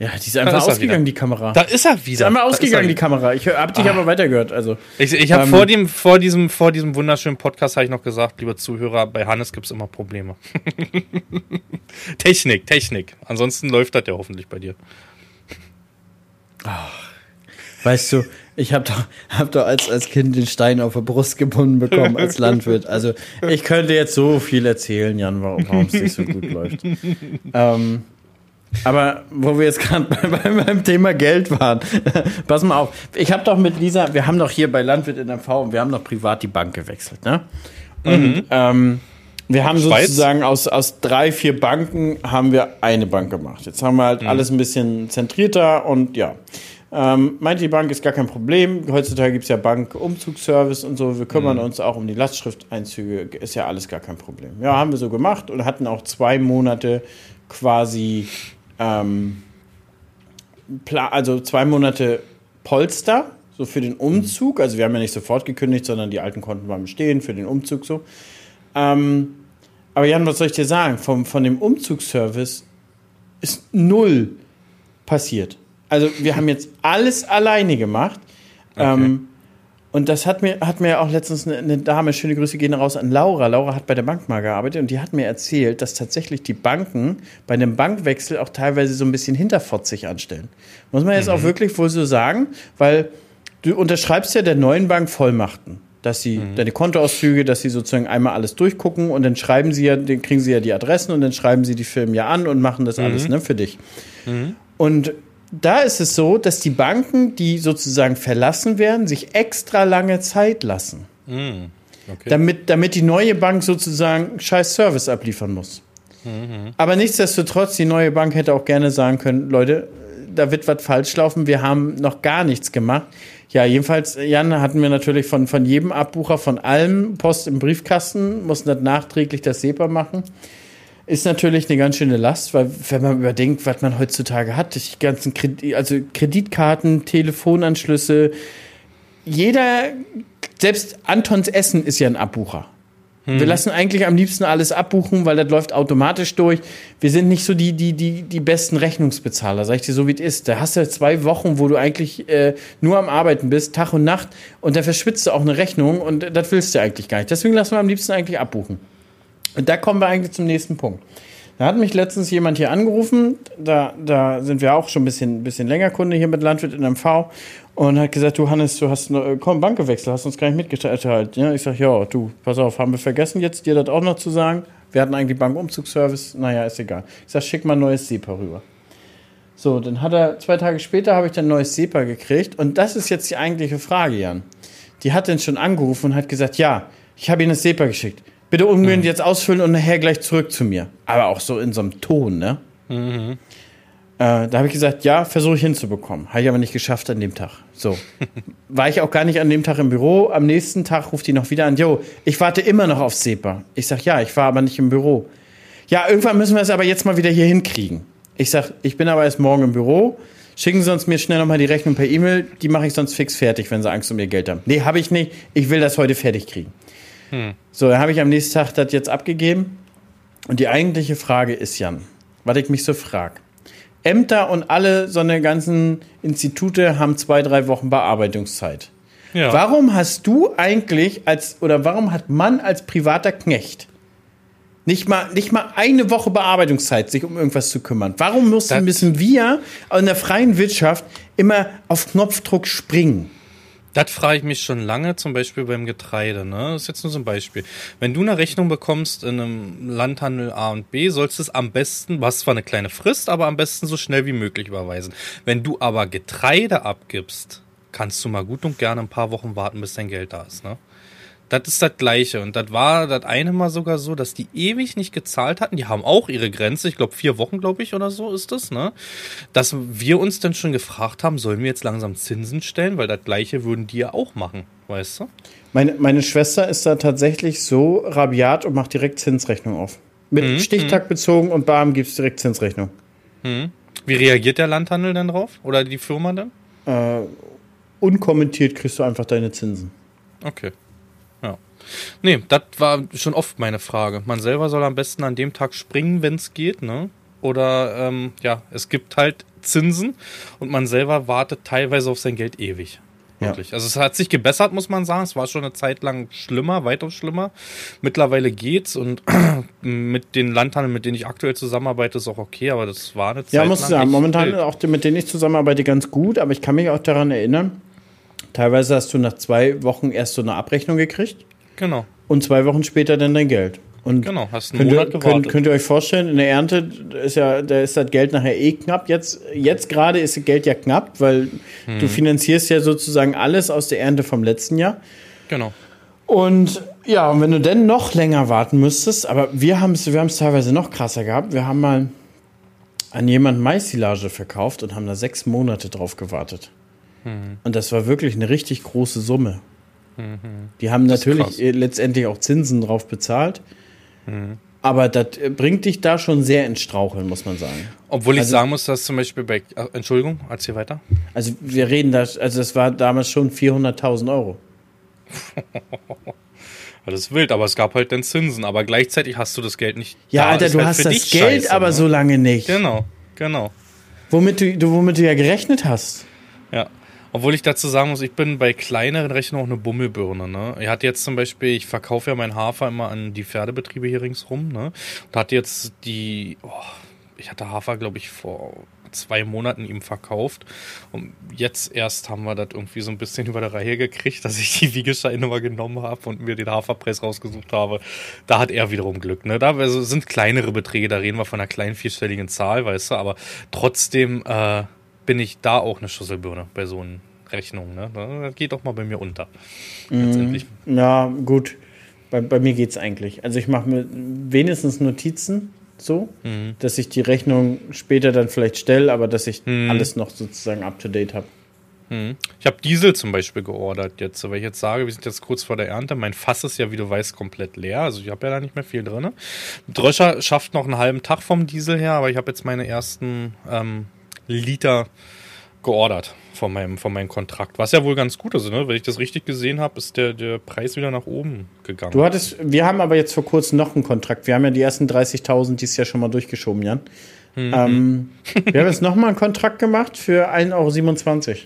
Ja, die ist einfach ist ausgegangen, die Kamera. Da ist er wieder. Die ist einmal ausgegangen, die Kamera. Ich hab dich ah. aber weitergehört. Also, ich ich habe ähm, vor, dem, vor, diesem, vor diesem wunderschönen Podcast habe ich noch gesagt, lieber Zuhörer, bei Hannes gibt es immer Probleme. Technik, Technik. Ansonsten läuft das ja hoffentlich bei dir. Ach, weißt du, ich habe doch, hab doch als, als Kind den Stein auf der Brust gebunden bekommen als Landwirt. Also ich könnte jetzt so viel erzählen, Jan, warum es nicht so gut läuft. Ähm, aber wo wir jetzt gerade bei, bei, beim Thema Geld waren, pass mal auf. Ich habe doch mit Lisa, wir haben doch hier bei Landwirt in MV und wir haben doch privat die Bank gewechselt, ne? Und mhm. ähm, wir haben Schweiz? sozusagen aus, aus drei, vier Banken haben wir eine Bank gemacht. Jetzt haben wir halt mhm. alles ein bisschen zentrierter und ja. Ähm, meinte die Bank ist gar kein Problem. Heutzutage gibt es ja Bank-Umzugsservice und so. Wir kümmern mhm. uns auch um die Lastschrifteinzüge. Ist ja alles gar kein Problem. Ja, haben wir so gemacht und hatten auch zwei Monate quasi, ähm, also zwei Monate Polster, so für den Umzug. Also wir haben ja nicht sofort gekündigt, sondern die alten Konten waren bestehen für den Umzug so. Ähm, aber Jan, was soll ich dir sagen? Vom, von dem Umzugsservice ist null passiert. Also wir haben jetzt alles alleine gemacht. Okay. Ähm, und das hat mir, hat mir auch letztens eine, eine, Dame, schöne Grüße gehen raus an Laura. Laura hat bei der Bank mal gearbeitet und die hat mir erzählt, dass tatsächlich die Banken bei einem Bankwechsel auch teilweise so ein bisschen hinterfotzig anstellen. Muss man jetzt mhm. auch wirklich wohl so sagen, weil du unterschreibst ja der neuen Bank Vollmachten, dass sie mhm. deine Kontoauszüge, dass sie sozusagen einmal alles durchgucken und dann schreiben sie ja, dann kriegen sie ja die Adressen und dann schreiben sie die Firmen ja an und machen das mhm. alles ne, für dich. Mhm. Und da ist es so, dass die Banken, die sozusagen verlassen werden, sich extra lange Zeit lassen. Mm, okay. damit, damit die neue Bank sozusagen scheiß Service abliefern muss. Mhm. Aber nichtsdestotrotz, die neue Bank hätte auch gerne sagen können, Leute, da wird was falsch laufen, wir haben noch gar nichts gemacht. Ja, jedenfalls, Jan, hatten wir natürlich von, von jedem Abbucher, von allem Post im Briefkasten, mussten das nachträglich das SEPA machen ist natürlich eine ganz schöne Last, weil wenn man überdenkt, was man heutzutage hat, die ganzen Kredit, also Kreditkarten, Telefonanschlüsse, jeder, selbst Antons Essen ist ja ein Abbucher. Wir lassen eigentlich am liebsten alles abbuchen, weil das läuft automatisch durch. Wir sind nicht so die, die, die, die besten Rechnungsbezahler, sag ich dir so, wie es ist. Da hast du zwei Wochen, wo du eigentlich äh, nur am Arbeiten bist, Tag und Nacht, und da verschwitzt du auch eine Rechnung und das willst du eigentlich gar nicht. Deswegen lassen wir am liebsten eigentlich abbuchen. Und da kommen wir eigentlich zum nächsten Punkt. Da hat mich letztens jemand hier angerufen, da, da sind wir auch schon ein bisschen, bisschen länger Kunde hier mit Landwirt in MV und hat gesagt, du Hannes, du hast eine, komm, Bank gewechselt, hast uns gar nicht mitgeteilt. Ja, ich sag, ja, du, pass auf, haben wir vergessen jetzt dir das auch noch zu sagen? Wir hatten eigentlich Bankumzugsservice, naja, ist egal. Ich sag, schick mal ein neues SEPA rüber. So, dann hat er, zwei Tage später habe ich dann ein neues SEPA gekriegt und das ist jetzt die eigentliche Frage, Jan. Die hat dann schon angerufen und hat gesagt, ja, ich habe Ihnen das SEPA geschickt. Bitte umgehend jetzt ausfüllen und nachher gleich zurück zu mir. Aber auch so in so einem Ton, ne? Äh, da habe ich gesagt, ja, versuche ich hinzubekommen. Habe ich aber nicht geschafft an dem Tag. So. War ich auch gar nicht an dem Tag im Büro. Am nächsten Tag ruft die noch wieder an. Jo, ich warte immer noch auf SEPA. Ich sag, ja, ich war aber nicht im Büro. Ja, irgendwann müssen wir es aber jetzt mal wieder hier hinkriegen. Ich sag, ich bin aber erst morgen im Büro. Schicken Sie uns mir schnell nochmal die Rechnung per E-Mail. Die mache ich sonst fix fertig, wenn Sie Angst um Ihr Geld haben. Nee, habe ich nicht. Ich will das heute fertig kriegen. So, dann habe ich am nächsten Tag das jetzt abgegeben. Und die eigentliche Frage ist, Jan, was ich mich so frage. Ämter und alle so eine ganzen Institute haben zwei, drei Wochen Bearbeitungszeit. Ja. Warum hast du eigentlich als, oder warum hat man als privater Knecht nicht mal, nicht mal eine Woche Bearbeitungszeit, sich um irgendwas zu kümmern? Warum müssen, müssen wir in der freien Wirtschaft immer auf Knopfdruck springen? Das frage ich mich schon lange, zum Beispiel beim Getreide. Ne? Das ist jetzt nur so ein Beispiel. Wenn du eine Rechnung bekommst in einem Landhandel A und B, sollst du es am besten, was zwar eine kleine Frist, aber am besten so schnell wie möglich überweisen. Wenn du aber Getreide abgibst, kannst du mal gut und gerne ein paar Wochen warten, bis dein Geld da ist. Ne? Das ist das Gleiche. Und das war das eine Mal sogar so, dass die ewig nicht gezahlt hatten. Die haben auch ihre Grenze. Ich glaube, vier Wochen, glaube ich, oder so ist das, ne? Dass wir uns dann schon gefragt haben, sollen wir jetzt langsam Zinsen stellen? Weil das Gleiche würden die ja auch machen, weißt du? Meine, meine Schwester ist da tatsächlich so rabiat und macht direkt Zinsrechnung auf. Mit Stichtag bezogen und Barm gibt es direkt Zinsrechnung. Wie reagiert der Landhandel denn drauf? Oder die Firma dann? Unkommentiert kriegst du einfach deine Zinsen. Okay. Nee, das war schon oft meine Frage. Man selber soll am besten an dem Tag springen, wenn es geht, ne? Oder ähm, ja, es gibt halt Zinsen und man selber wartet teilweise auf sein Geld ewig. Ja. Wirklich. Also es hat sich gebessert, muss man sagen. Es war schon eine Zeit lang schlimmer, weitaus schlimmer. Mittlerweile geht's und mit den Landhandeln, mit denen ich aktuell zusammenarbeite, ist auch okay, aber das war eine Zeit Ja, muss ich sagen, momentan wild. auch mit denen ich zusammenarbeite ganz gut, aber ich kann mich auch daran erinnern, teilweise hast du nach zwei Wochen erst so eine Abrechnung gekriegt Genau, und zwei Wochen später dann dein Geld. Und genau. Hast einen Könnt ihr, Monat könnt, gewartet. könnt ihr euch vorstellen, in der Ernte ist ja, da ist das Geld nachher eh knapp. Jetzt, jetzt gerade ist das Geld ja knapp, weil Hm. du finanzierst ja sozusagen alles aus der Ernte vom letzten Jahr. genau. Und ja, und wenn du dann noch länger warten müsstest, aber wir haben es wir haben's teilweise noch krasser gehabt. Wir haben mal an jemanden Maissilage verkauft und haben da sechs Monate drauf gewartet. Hm. Und das war wirklich eine richtig große Summe. Die haben Das natürlich äh, letztendlich auch Zinsen drauf bezahlt. Aber das äh, bringt dich da schon sehr ins Straucheln, muss man sagen. Obwohl ich Also- sagen muss, dass zum Beispiel bei. äh, Entschuldigung, erzähl weiter. Also wir reden da, also das war damals schon 400.000 Euro. Das ist wild, aber es gab halt dann Zinsen. Aber gleichzeitig hast du das Geld nicht. Ja, da. Alter, Ist du halt hast das Geld scheiße, aber ne? so lange nicht. Genau, genau. Womit du, du, womit du ja gerechnet hast. Ja. Obwohl ich dazu sagen muss, ich bin bei kleineren Rechnungen auch eine Bummelbirne. Ne? Ich hatte jetzt zum Beispiel, ich verkaufe ja meinen Hafer immer an die Pferdebetriebe hier ringsrum. Ne? Und hatte jetzt die, oh, ich hatte Hafer, glaube ich, vor zwei Monaten ihm verkauft. Und jetzt erst haben wir das irgendwie so ein bisschen über der Reihe gekriegt, dass ich die Wiegescheine mal genommen habe und mir den Haferpreis rausgesucht habe. Da hat er wiederum Glück. Ne? Da also sind kleinere Beträge, da reden wir von einer kleinen vierstelligen Zahl, weißt du, aber trotzdem äh, bin ich da auch eine Schüsselbirne bei so einer Rechnung. Ne? Das geht doch mal bei mir unter. Letztendlich. Ja, gut. Bei, bei mir geht's eigentlich. Also ich mache mir wenigstens Notizen so, Mhm. dass ich die Rechnung später dann vielleicht stelle, aber dass ich alles noch sozusagen up to date habe. Ich habe Diesel zum Beispiel geordert jetzt, weil ich jetzt sage, wir sind jetzt kurz vor der Ernte. Mein Fass ist ja, wie du weißt, komplett leer. Also ich habe ja da nicht mehr viel drin. Dröscher schafft noch einen halben Tag vom Diesel her, aber ich habe jetzt meine ersten ähm, Liter geordert von meinem, von meinem Kontrakt. Was ja wohl ganz gut ist, ne? Wenn ich das richtig gesehen habe, ist der, der Preis wieder nach oben gegangen. Du hattest, wir haben aber jetzt vor kurzem noch einen Kontrakt. Wir haben ja die ersten 30.000 dieses Jahr schon mal durchgeschoben, Jan. Mhm. Ähm, wir haben jetzt noch mal einen Kontrakt gemacht für 1,27 Euro.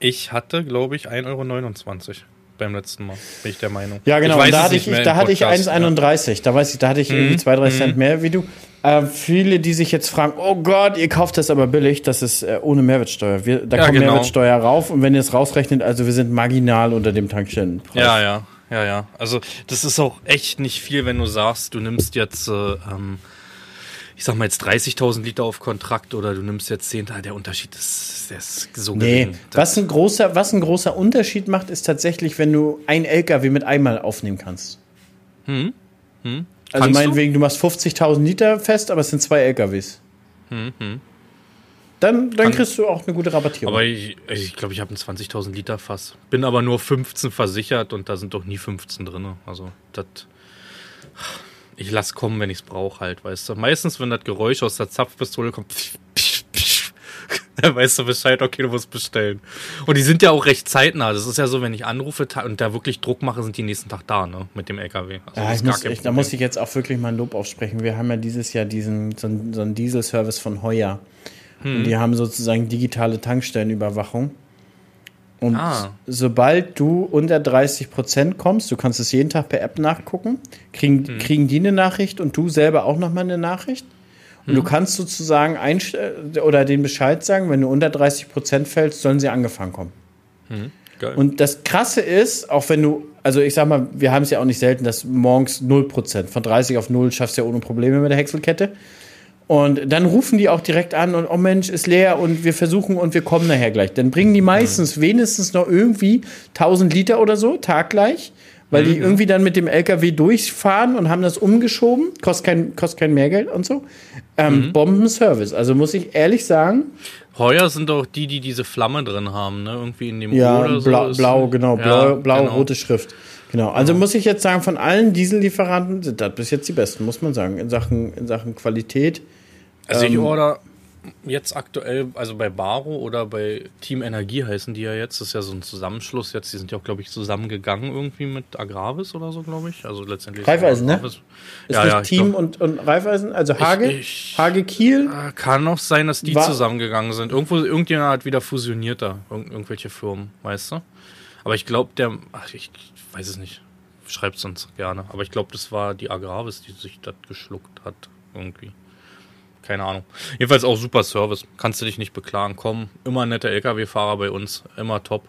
Ich hatte, glaube ich, 1,29 Euro beim letzten Mal, bin ich der Meinung. Ja, genau. da hatte ich, da hatte ich 1,31. Ja. Da weiß ich, da hatte ich mhm. irgendwie 2, 3 Cent mhm. mehr wie du. Äh, viele, die sich jetzt fragen, oh Gott, ihr kauft das aber billig, das ist äh, ohne Mehrwertsteuer. Wir, da ja, kommt genau. Mehrwertsteuer rauf und wenn ihr es rausrechnet, also wir sind marginal unter dem Tankstellenpreis. Ja, ja, ja, ja. Also das ist auch echt nicht viel, wenn du sagst, du nimmst jetzt äh, ähm, ich sag mal jetzt 30.000 Liter auf Kontrakt oder du nimmst jetzt 10, der Unterschied ist, der ist so nee. gering. Was ein, großer, was ein großer Unterschied macht, ist tatsächlich, wenn du ein LKW mit einmal aufnehmen kannst. Hm? Hm? Also Kannst meinetwegen, du, du machst 50.000 Liter fest, aber es sind zwei LKWs. Hm, hm. Dann, dann kriegst du auch eine gute Rabattierung. Aber ich glaube, ich, glaub, ich habe ein 20.000 Liter Fass. Bin aber nur 15 versichert und da sind doch nie 15 drin. Also, das ich lass kommen, wenn ich es brauche halt, weißt du. Meistens, wenn das Geräusch aus der Zapfpistole kommt, dann weißt du Bescheid, okay, du musst bestellen. Und die sind ja auch recht zeitnah. Das ist ja so, wenn ich anrufe und da wirklich Druck mache, sind die nächsten Tag da, ne, mit dem LKW. Also ja, ich muss, ich, da muss ich jetzt auch wirklich mal ein Lob aussprechen. Wir haben ja dieses Jahr diesen, so, so einen Dieselservice von Heuer. Hm. Und die haben sozusagen digitale Tankstellenüberwachung. Und ah. sobald du unter 30 Prozent kommst, du kannst es jeden Tag per App nachgucken, kriegen, hm. kriegen die eine Nachricht und du selber auch nochmal eine Nachricht. Und hm. du kannst sozusagen oder den Bescheid sagen, wenn du unter 30 Prozent fällst, sollen sie angefangen kommen. Hm. Und das Krasse ist, auch wenn du, also ich sag mal, wir haben es ja auch nicht selten, dass morgens 0 Prozent, von 30 auf 0 schaffst du ja ohne Probleme mit der Häckselkette. Und dann rufen die auch direkt an und, oh Mensch, ist leer und wir versuchen und wir kommen nachher gleich. Dann bringen die meistens wenigstens noch irgendwie 1000 Liter oder so, taggleich, weil die irgendwie dann mit dem LKW durchfahren und haben das umgeschoben. Kostet kein, kostet kein Mehrgeld und so. Ähm, mhm. Bombenservice. Also muss ich ehrlich sagen. Heuer sind doch die, die diese Flamme drin haben, ne? Irgendwie in dem ja, oder blau, so. Blau, genau, ja, blau, blau genau. rote Schrift. Genau, also muss ich jetzt sagen, von allen Diesellieferanten sind das bis jetzt die besten, muss man sagen, in Sachen, in Sachen Qualität. Also ich ähm, order jetzt aktuell, also bei Baro oder bei Team Energie heißen die ja jetzt, das ist ja so ein Zusammenschluss jetzt, die sind ja auch, glaube ich, zusammengegangen irgendwie mit Agravis oder so, glaube ich. Also letztendlich. Raiffeisen, ne? Ist ja, nicht ja, Team glaub, und, und Raiffeisen, also Hage, ich, ich, Hage Kiel? Äh, kann auch sein, dass die zusammengegangen sind. Irgendwo, irgendjemand hat wieder fusioniert da, irgend, irgendwelche Firmen, weißt du? Aber ich glaube, der, ach, ich weiß es nicht, schreibt es uns gerne, aber ich glaube, das war die Agravis, die sich das geschluckt hat, irgendwie keine Ahnung. Jedenfalls auch super Service. Kannst du dich nicht beklagen. Komm, immer netter LKW-Fahrer bei uns. Immer top.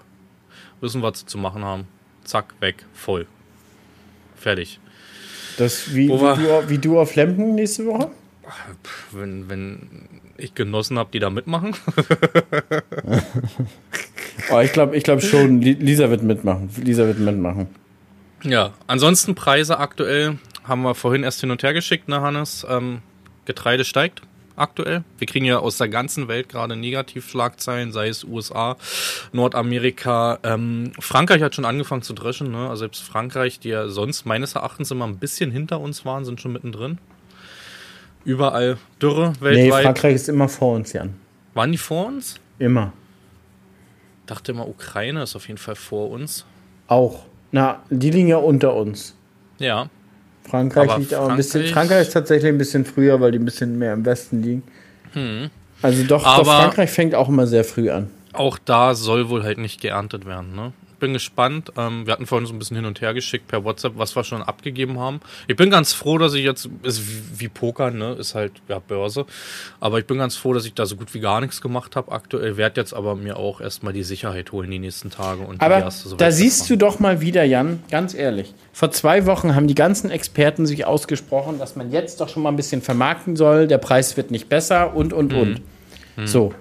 Wissen, was sie zu machen haben. Zack, weg, voll. Fertig. Das wie, wie, du, wie du auf Lempen nächste Woche? Wenn, wenn ich Genossen habe, die da mitmachen. oh, ich glaube ich glaub schon, Lisa wird mitmachen. Lisa wird mitmachen. Ja, ansonsten Preise aktuell haben wir vorhin erst hin und her geschickt, ne, Hannes? Ähm, Getreide steigt aktuell. Wir kriegen ja aus der ganzen Welt gerade Negativschlagzeilen, sei es USA, Nordamerika. Ähm, Frankreich hat schon angefangen zu dreschen. Ne? Also selbst Frankreich, die ja sonst meines Erachtens immer ein bisschen hinter uns waren, sind schon mittendrin. Überall Dürre weltweit. Nee, Frankreich ist immer vor uns, Jan. Waren die vor uns? Immer. Dachte immer, Ukraine ist auf jeden Fall vor uns. Auch. Na, die liegen ja unter uns. Ja. Frankreich aber liegt auch ein bisschen. Frankreich ist tatsächlich ein bisschen früher, weil die ein bisschen mehr im Westen liegen. Hm. Also doch, doch, Frankreich fängt auch immer sehr früh an. Auch da soll wohl halt nicht geerntet werden, ne? Bin gespannt. Ähm, wir hatten vorhin so ein bisschen hin und her geschickt per WhatsApp, was wir schon abgegeben haben. Ich bin ganz froh, dass ich jetzt, ist wie, wie Poker, ne, ist halt ja, Börse. Aber ich bin ganz froh, dass ich da so gut wie gar nichts gemacht habe aktuell. Werde jetzt aber mir auch erstmal die Sicherheit holen die nächsten Tage. Und aber erste, da siehst du doch mal wieder, Jan, ganz ehrlich. Vor zwei Wochen haben die ganzen Experten sich ausgesprochen, dass man jetzt doch schon mal ein bisschen vermarkten soll. Der Preis wird nicht besser und, und, hm. und. Hm. So,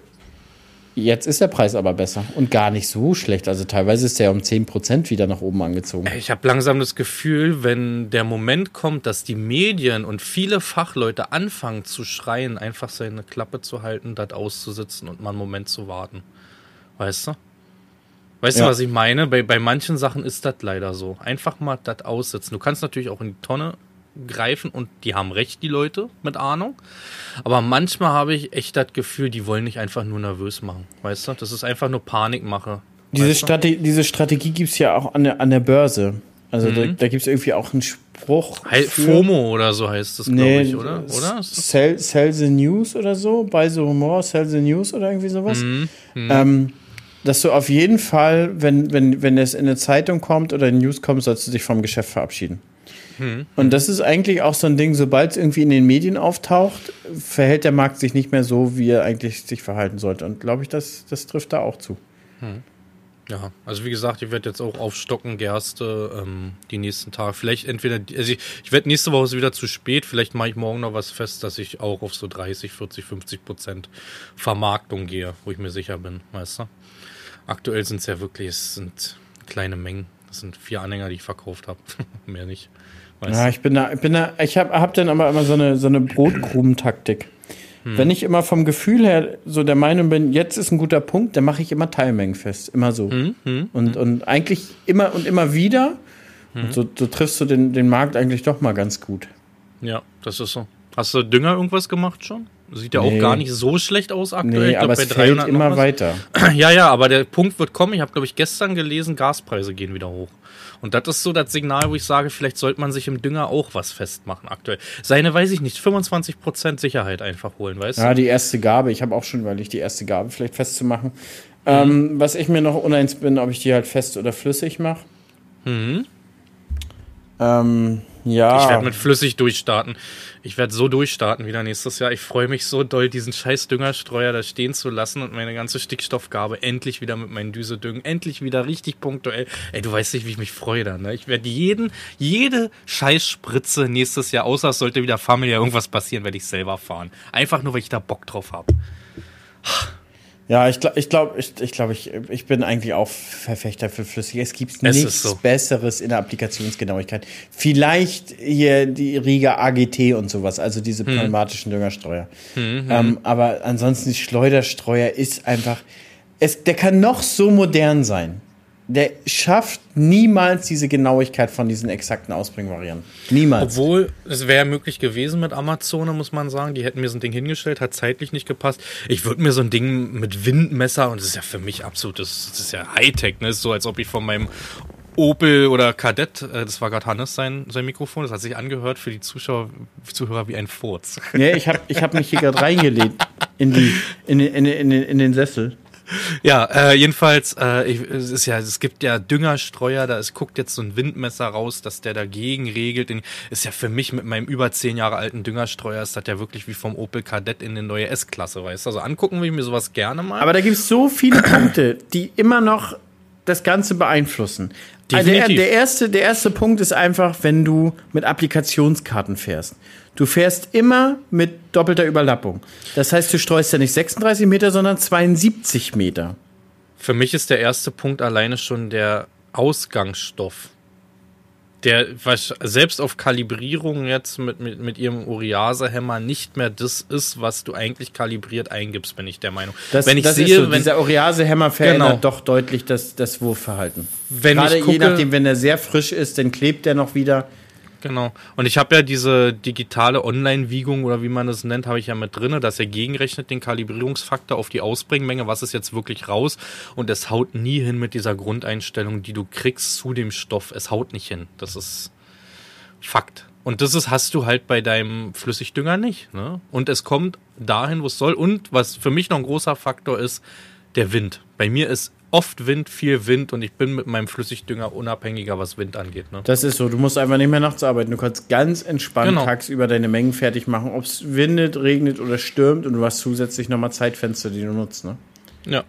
Jetzt ist der Preis aber besser und gar nicht so schlecht. Also teilweise ist der um 10% wieder nach oben angezogen. Ich habe langsam das Gefühl, wenn der Moment kommt, dass die Medien und viele Fachleute anfangen zu schreien, einfach seine Klappe zu halten, das auszusitzen und mal einen Moment zu warten. Weißt du? Weißt ja. du, was ich meine? Bei, bei manchen Sachen ist das leider so. Einfach mal das aussitzen. Du kannst natürlich auch in die Tonne greifen und die haben recht, die Leute mit Ahnung. Aber manchmal habe ich echt das Gefühl, die wollen nicht einfach nur nervös machen. Weißt du? Das ist einfach nur Panikmache. Diese, Strate diese Strategie gibt es ja auch an der, an der Börse. Also mhm. da, da gibt es irgendwie auch einen Spruch. FOMO oder so heißt das, glaube nee, ich, oder? oder? Sell, sell the News oder so, bei the Humor, Sell the News oder irgendwie sowas. Mhm. Mhm. Ähm, dass du auf jeden Fall, wenn, wenn, wenn es in eine Zeitung kommt oder in News kommt, sollst du dich vom Geschäft verabschieden. Mhm. Und das ist eigentlich auch so ein Ding, sobald es irgendwie in den Medien auftaucht, verhält der Markt sich nicht mehr so, wie er eigentlich sich verhalten sollte. Und glaube ich, das, das trifft da auch zu. Mhm. Ja, also wie gesagt, ich werde jetzt auch aufstocken, Gerste, ähm, die nächsten Tage. Vielleicht entweder, also ich, ich werde nächste Woche ist wieder zu spät, vielleicht mache ich morgen noch was fest, dass ich auch auf so 30, 40, 50 Prozent Vermarktung gehe, wo ich mir sicher bin, weißt du? Aktuell sind es ja wirklich, es sind kleine Mengen. Das sind vier Anhänger, die ich verkauft habe. Mehr nicht. ja, ich bin da, ich bin da, ich habe hab dann aber immer so eine, so eine Brotgrubentaktik. Hm. Wenn ich immer vom Gefühl her so der Meinung bin, jetzt ist ein guter Punkt, dann mache ich immer Teilmengen fest. Immer so. Hm, hm, und, hm. und eigentlich immer und immer wieder. Und hm. so, so triffst du den, den Markt eigentlich doch mal ganz gut. Ja, das ist so. Hast du Dünger irgendwas gemacht schon? Sieht ja nee. auch gar nicht so schlecht aus aktuell. Nee, aber glaub, es fällt immer weiter. Ja, ja, aber der Punkt wird kommen. Ich habe, glaube ich, gestern gelesen, Gaspreise gehen wieder hoch. Und das ist so das Signal, wo ich sage, vielleicht sollte man sich im Dünger auch was festmachen aktuell. Seine, weiß ich nicht, 25% Sicherheit einfach holen, weißt du? Ja, die erste Gabe. Ich habe auch schon überlegt, die erste Gabe vielleicht festzumachen. Mhm. Ähm, was ich mir noch uneins bin, ob ich die halt fest oder flüssig mache. Mhm. Ähm, ja. Ich werde mit flüssig durchstarten. Ich werde so durchstarten wieder nächstes Jahr. Ich freue mich so doll, diesen scheiß Düngerstreuer da stehen zu lassen und meine ganze Stickstoffgabe endlich wieder mit meinen Düse düngen. Endlich wieder richtig punktuell. Ey, du weißt nicht, wie ich mich freue da, ne? Ich werde jeden, jede Scheißspritze nächstes Jahr, außer es sollte wieder familiär irgendwas passieren, werde ich selber fahren. Einfach nur, weil ich da Bock drauf habe. Ja, ich glaube, ich, glaub, ich, ich, glaub, ich, ich bin eigentlich auch Verfechter für flüssig. Es gibt nichts so. Besseres in der Applikationsgenauigkeit. Vielleicht hier die Riga AGT und sowas, also diese hm. pneumatischen Düngerstreuer. Hm, hm. Ähm, aber ansonsten die Schleuderstreuer ist einfach, es, der kann noch so modern sein der schafft niemals diese Genauigkeit von diesen exakten Ausbringvarianten. Niemals. Obwohl, es wäre möglich gewesen mit Amazon, muss man sagen. Die hätten mir so ein Ding hingestellt, hat zeitlich nicht gepasst. Ich würde mir so ein Ding mit Windmesser, und das ist ja für mich absolut, das, das ist ja Hightech, ne? Ist so, als ob ich von meinem Opel oder Kadett, äh, das war gerade Hannes sein, sein Mikrofon, das hat sich angehört für die Zuschauer, Zuhörer wie ein Furz. Nee, ich habe ich hab mich hier gerade reingelegt in, die, in, in, in, in den Sessel. Ja, äh, jedenfalls, äh, ich, es ist ja, es gibt ja Düngerstreuer, da ist, guckt jetzt so ein Windmesser raus, dass der dagegen regelt. Den, ist ja für mich mit meinem über zehn Jahre alten Düngerstreuer, ist das ja wirklich wie vom Opel Kadett in eine neue S-Klasse, weißt du? Also angucken will ich mir sowas gerne mal. Aber da gibt es so viele Punkte, die immer noch das Ganze beeinflussen. Also der, der, erste, der erste Punkt ist einfach, wenn du mit Applikationskarten fährst. Du fährst immer mit doppelter Überlappung. Das heißt, du streust ja nicht 36 Meter, sondern 72 Meter. Für mich ist der erste Punkt alleine schon der Ausgangsstoff der was selbst auf Kalibrierung jetzt mit, mit, mit ihrem Uriase-Hämmer nicht mehr das ist, was du eigentlich kalibriert eingibst, bin ich der Meinung. Das, wenn ich das sehe, so, wenn, dieser Uriase-Hämmer verändert genau. doch deutlich das, das Wurfverhalten. Wenn Gerade gucke, je nachdem, wenn er sehr frisch ist, dann klebt er noch wieder. Genau. Und ich habe ja diese digitale Online-Wiegung oder wie man das nennt, habe ich ja mit drinne, dass er gegenrechnet den Kalibrierungsfaktor auf die Ausbringmenge, was ist jetzt wirklich raus und es haut nie hin mit dieser Grundeinstellung, die du kriegst zu dem Stoff. Es haut nicht hin. Das ist Fakt. Und das ist, hast du halt bei deinem Flüssigdünger nicht. Ne? Und es kommt dahin, wo es soll. Und was für mich noch ein großer Faktor ist, der Wind. Bei mir ist oft Wind, viel Wind und ich bin mit meinem Flüssigdünger unabhängiger, was Wind angeht. Ne? Das ist so, du musst einfach nicht mehr nachts arbeiten. Du kannst ganz entspannt genau. tagsüber deine Mengen fertig machen, ob es windet, regnet oder stürmt und du hast zusätzlich nochmal Zeitfenster, die du nutzt. Ne? Ja.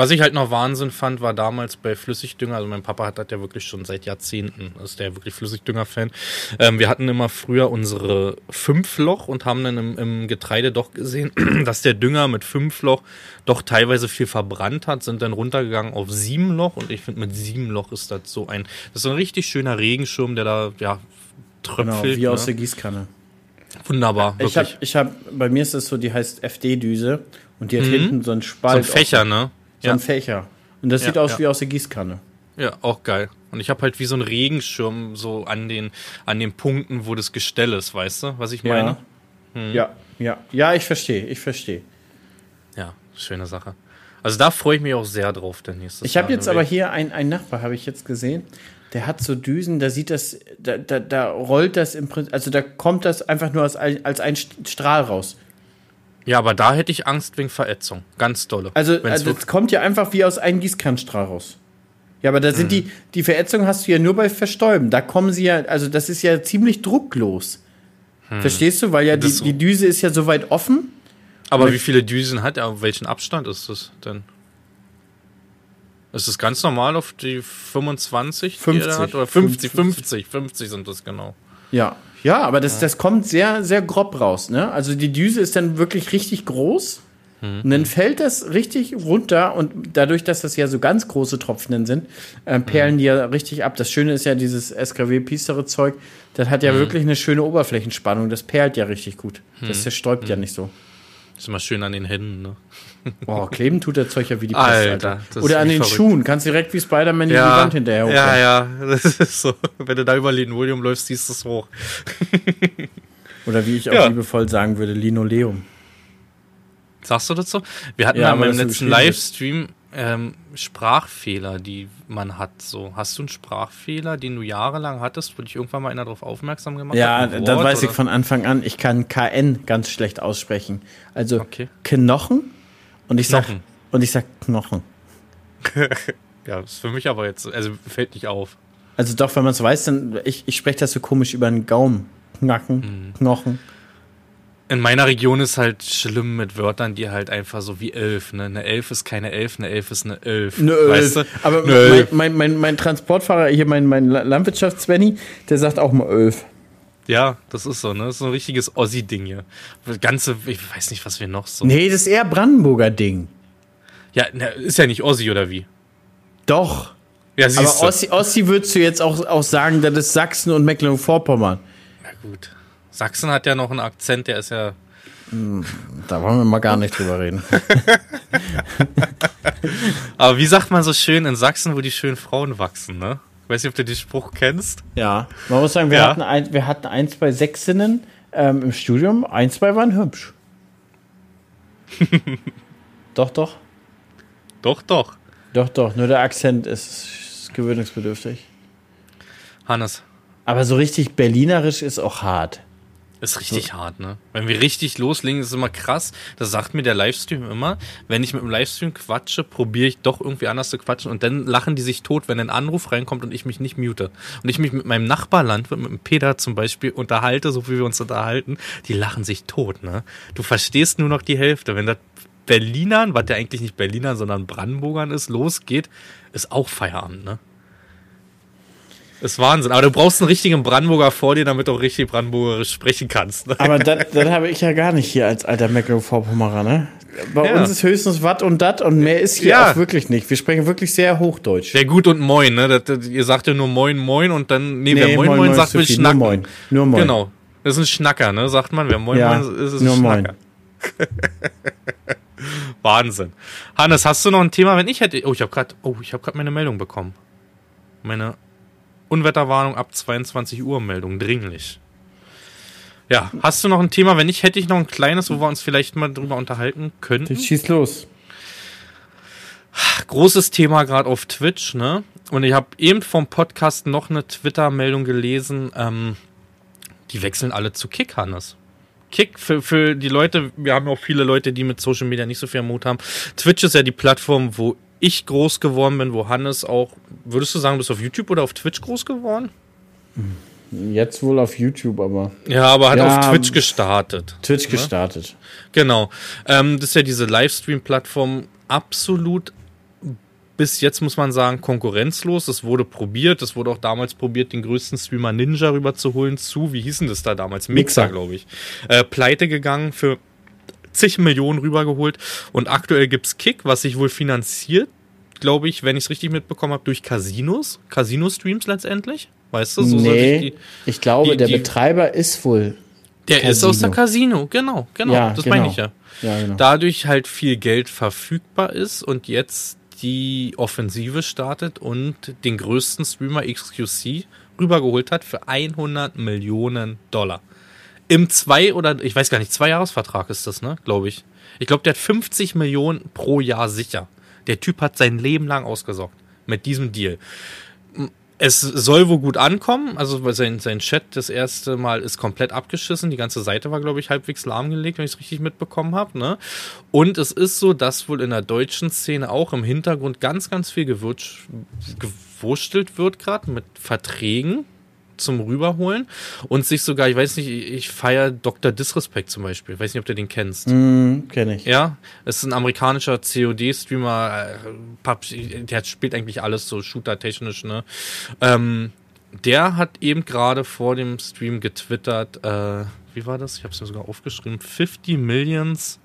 Was ich halt noch Wahnsinn fand, war damals bei Flüssigdünger, also mein Papa hat das ja wirklich schon seit Jahrzehnten, ist der wirklich Flüssigdünger-Fan. Ähm, wir hatten immer früher unsere Fünfloch und haben dann im, im, Getreide doch gesehen, dass der Dünger mit Fünfloch doch teilweise viel verbrannt hat, sind dann runtergegangen auf Siebenloch und ich finde mit Siebenloch ist das so ein, das ist so ein richtig schöner Regenschirm, der da, ja, tröpfelt. Genau, wie ne? aus der Gießkanne. Wunderbar. Wirklich. Ich habe, ich hab, bei mir ist es so, die heißt FD-Düse und die hat mhm. hinten so einen Spalt. So ein Fächer, ne? So ja. ein Fächer. Und das ja, sieht aus wie aus der Gießkanne. Ja, auch geil. Und ich habe halt wie so einen Regenschirm so an den, an den Punkten, wo das Gestell ist, weißt du, was ich meine? Ja, hm. ja, ja, ja, ich verstehe, ich verstehe. Ja, schöne Sache. Also da freue ich mich auch sehr drauf, der nächste Ich habe jetzt aber hier einen, einen Nachbar, habe ich jetzt gesehen, der hat so Düsen, da sieht das, da, da, da rollt das im Prinzip, also da kommt das einfach nur als, als ein Strahl raus. Ja, aber da hätte ich Angst wegen Verätzung. Ganz dolle. Also, also es kommt ja einfach wie aus einem Gießkannenstrahl raus. Ja, aber da sind mhm. die, die Verätzung hast du ja nur bei Verstäuben. Da kommen sie ja, also das ist ja ziemlich drucklos. Hm. Verstehst du? Weil ja die, so. die Düse ist ja soweit offen. Aber wie viele Düsen hat er? Auf welchen Abstand ist das denn? Ist das ganz normal auf die 25, 50, die er hat? Oder 50, 50, 50 sind das genau. Ja, ja, aber das, das kommt sehr, sehr grob raus. Ne? Also die Düse ist dann wirklich richtig groß. Mhm. Und dann fällt das richtig runter und dadurch, dass das ja so ganz große Tropfen sind, äh, perlen mhm. die ja richtig ab. Das Schöne ist ja dieses SKW-Pistere-Zeug, das hat ja mhm. wirklich eine schöne Oberflächenspannung. Das perlt ja richtig gut. Das mhm. zerstäubt ja mhm. nicht so. Ist immer schön an den Händen, ne? Boah, kleben tut das Zeug ja wie die Pest, Alter. Alter. Oder an den verrückt. Schuhen. Kannst direkt wie Spider-Man ja, die Wand hinterher hoch. Ja, ja, das ist so. Wenn du da über Linoleum läufst, siehst du es hoch. Oder wie ich auch ja. liebevoll sagen würde, Linoleum. Sagst du das so? Wir hatten ja, beim letzten Livestream ähm, Sprachfehler, die man hat. So, hast du einen Sprachfehler, den du jahrelang hattest, wo dich irgendwann mal einer darauf aufmerksam gemacht ja, hat? Ja, das weiß oder? ich von Anfang an. Ich kann KN ganz schlecht aussprechen. Also okay. Knochen und ich sag Knochen. und ich sag Knochen. ja, das ist für mich aber jetzt, also fällt nicht auf. Also doch, wenn man es weiß, dann ich, ich spreche das so komisch über den Gaumen. Knacken, mhm. Knochen. In meiner Region ist halt schlimm mit Wörtern, die halt einfach so wie elf, ne? Eine Elf ist keine Elf, eine Elf ist eine Elf. Eine Elf. Weißt du? Aber eine mein, mein, mein, mein, Transportfahrer, hier mein, mein Landwirtschafts-Svenny, der sagt auch mal Elf. Ja, das ist so, ne? Das ist so ein richtiges Ossi-Ding hier. Ganze, ich weiß nicht, was wir noch so. Nee, das ist eher Brandenburger Ding. Ja, ne, ist ja nicht Ossi oder wie? Doch. Ja, siehst Aber Ossi, Ossi würdest du jetzt auch, auch sagen, das ist Sachsen und Mecklenburg-Vorpommern. Na gut. Sachsen hat ja noch einen Akzent, der ist ja. Hm, da wollen wir mal gar nicht drüber reden. Aber wie sagt man so schön in Sachsen, wo die schönen Frauen wachsen, ne? Weiß nicht, ob du den Spruch kennst. Ja, man muss sagen, wir, ja. hatten, ein, wir hatten ein, zwei Sächsinnen ähm, im Studium. Ein, zwei waren hübsch. doch, doch. Doch, doch. Doch, doch. Nur der Akzent ist, ist gewöhnungsbedürftig. Hannes. Aber so richtig berlinerisch ist auch hart. Ist richtig so. hart, ne? Wenn wir richtig loslegen, ist es immer krass. Das sagt mir der Livestream immer. Wenn ich mit dem Livestream quatsche, probiere ich doch irgendwie anders zu quatschen und dann lachen die sich tot, wenn ein Anruf reinkommt und ich mich nicht mute. Und ich mich mit meinem Nachbarland, mit dem Peter zum Beispiel, unterhalte, so wie wir uns unterhalten, die lachen sich tot, ne? Du verstehst nur noch die Hälfte. Wenn das Berlinern, was ja eigentlich nicht Berlinern, sondern Brandenburgern ist, losgeht, ist auch Feierabend, ne? Das ist Wahnsinn. Aber du brauchst einen richtigen Brandenburger vor dir, damit du auch richtig Brandenburgerisch sprechen kannst. Ne? Aber das, habe ich ja gar nicht hier als alter Mecklenburg-Vorpommerer, ne? Bei ja. uns ist höchstens Watt und Dat und mehr ist hier ja. auch wirklich nicht. Wir sprechen wirklich sehr Hochdeutsch. Sehr gut und Moin, ne? Das, das, ihr sagt ja nur Moin, Moin und dann, nee, nee wer Moin, Moin, Moin sagt, will schnacken. Nur Moin. Nur Moin. Genau. Das ist ein Schnacker, ne? Sagt man. Wer Moin, ja. Moin ist, ist ein nur Schnacker. Moin. Wahnsinn. Hannes, hast du noch ein Thema, wenn ich hätte. Oh, ich habe gerade, oh, ich habe gerade meine Meldung bekommen. Meine Unwetterwarnung ab 22 Uhr Meldung, dringlich. Ja, hast du noch ein Thema? Wenn nicht, hätte ich noch ein kleines, wo wir uns vielleicht mal drüber unterhalten könnten. Schieß los. Großes Thema gerade auf Twitch, ne? Und ich habe eben vom Podcast noch eine Twitter-Meldung gelesen. Ähm, die wechseln alle zu Kick, Hannes. Kick für, für die Leute, wir haben auch viele Leute, die mit Social Media nicht so viel Mut haben. Twitch ist ja die Plattform, wo ich groß geworden bin, wo Hannes auch, würdest du sagen, bist du auf YouTube oder auf Twitch groß geworden? Jetzt wohl auf YouTube, aber. Ja, aber hat ja, auf Twitch gestartet. Twitch ne? gestartet. Genau. Ähm, das ist ja diese Livestream-Plattform absolut bis jetzt muss man sagen, konkurrenzlos. Es wurde probiert. Es wurde auch damals probiert, den größten Streamer Ninja rüberzuholen zu, wie hießen das da damals? Mixer, Mixer. glaube ich. Äh, pleite gegangen für zig Millionen rübergeholt. Und aktuell gibt es Kick, was sich wohl finanziert, glaube ich, wenn ich es richtig mitbekommen habe, durch Casinos. Casino-Streams letztendlich. Weißt du? So nee, ich, die, ich glaube, die, der die, Betreiber ist wohl. Der Casino. ist aus der Casino, genau, genau. Ja, das genau. meine ich ja. ja genau. Dadurch halt viel Geld verfügbar ist und jetzt die Offensive startet und den größten Streamer XQC rübergeholt hat für 100 Millionen Dollar. Im zwei oder ich weiß gar nicht, zwei Jahresvertrag ist das, ne? Glaube ich. Ich glaube, der hat 50 Millionen pro Jahr sicher. Der Typ hat sein Leben lang ausgesorgt mit diesem Deal. Es soll wohl gut ankommen. Also sein, sein Chat das erste Mal ist komplett abgeschissen. Die ganze Seite war, glaube ich, halbwegs lahmgelegt, wenn ich es richtig mitbekommen habe. Ne? Und es ist so, dass wohl in der deutschen Szene auch im Hintergrund ganz, ganz viel gewurstelt wird, gerade mit Verträgen zum Rüberholen und sich sogar, ich weiß nicht, ich feiere Dr. Disrespect zum Beispiel. Ich weiß nicht, ob du den kennst. Mm, Kenne ich. Ja, es ist ein amerikanischer COD-Streamer, äh, der spielt eigentlich alles so shooter-technisch, ne? Ähm, der hat eben gerade vor dem Stream getwittert, äh, wie war das? Ich habe es mir sogar aufgeschrieben. 50 Millions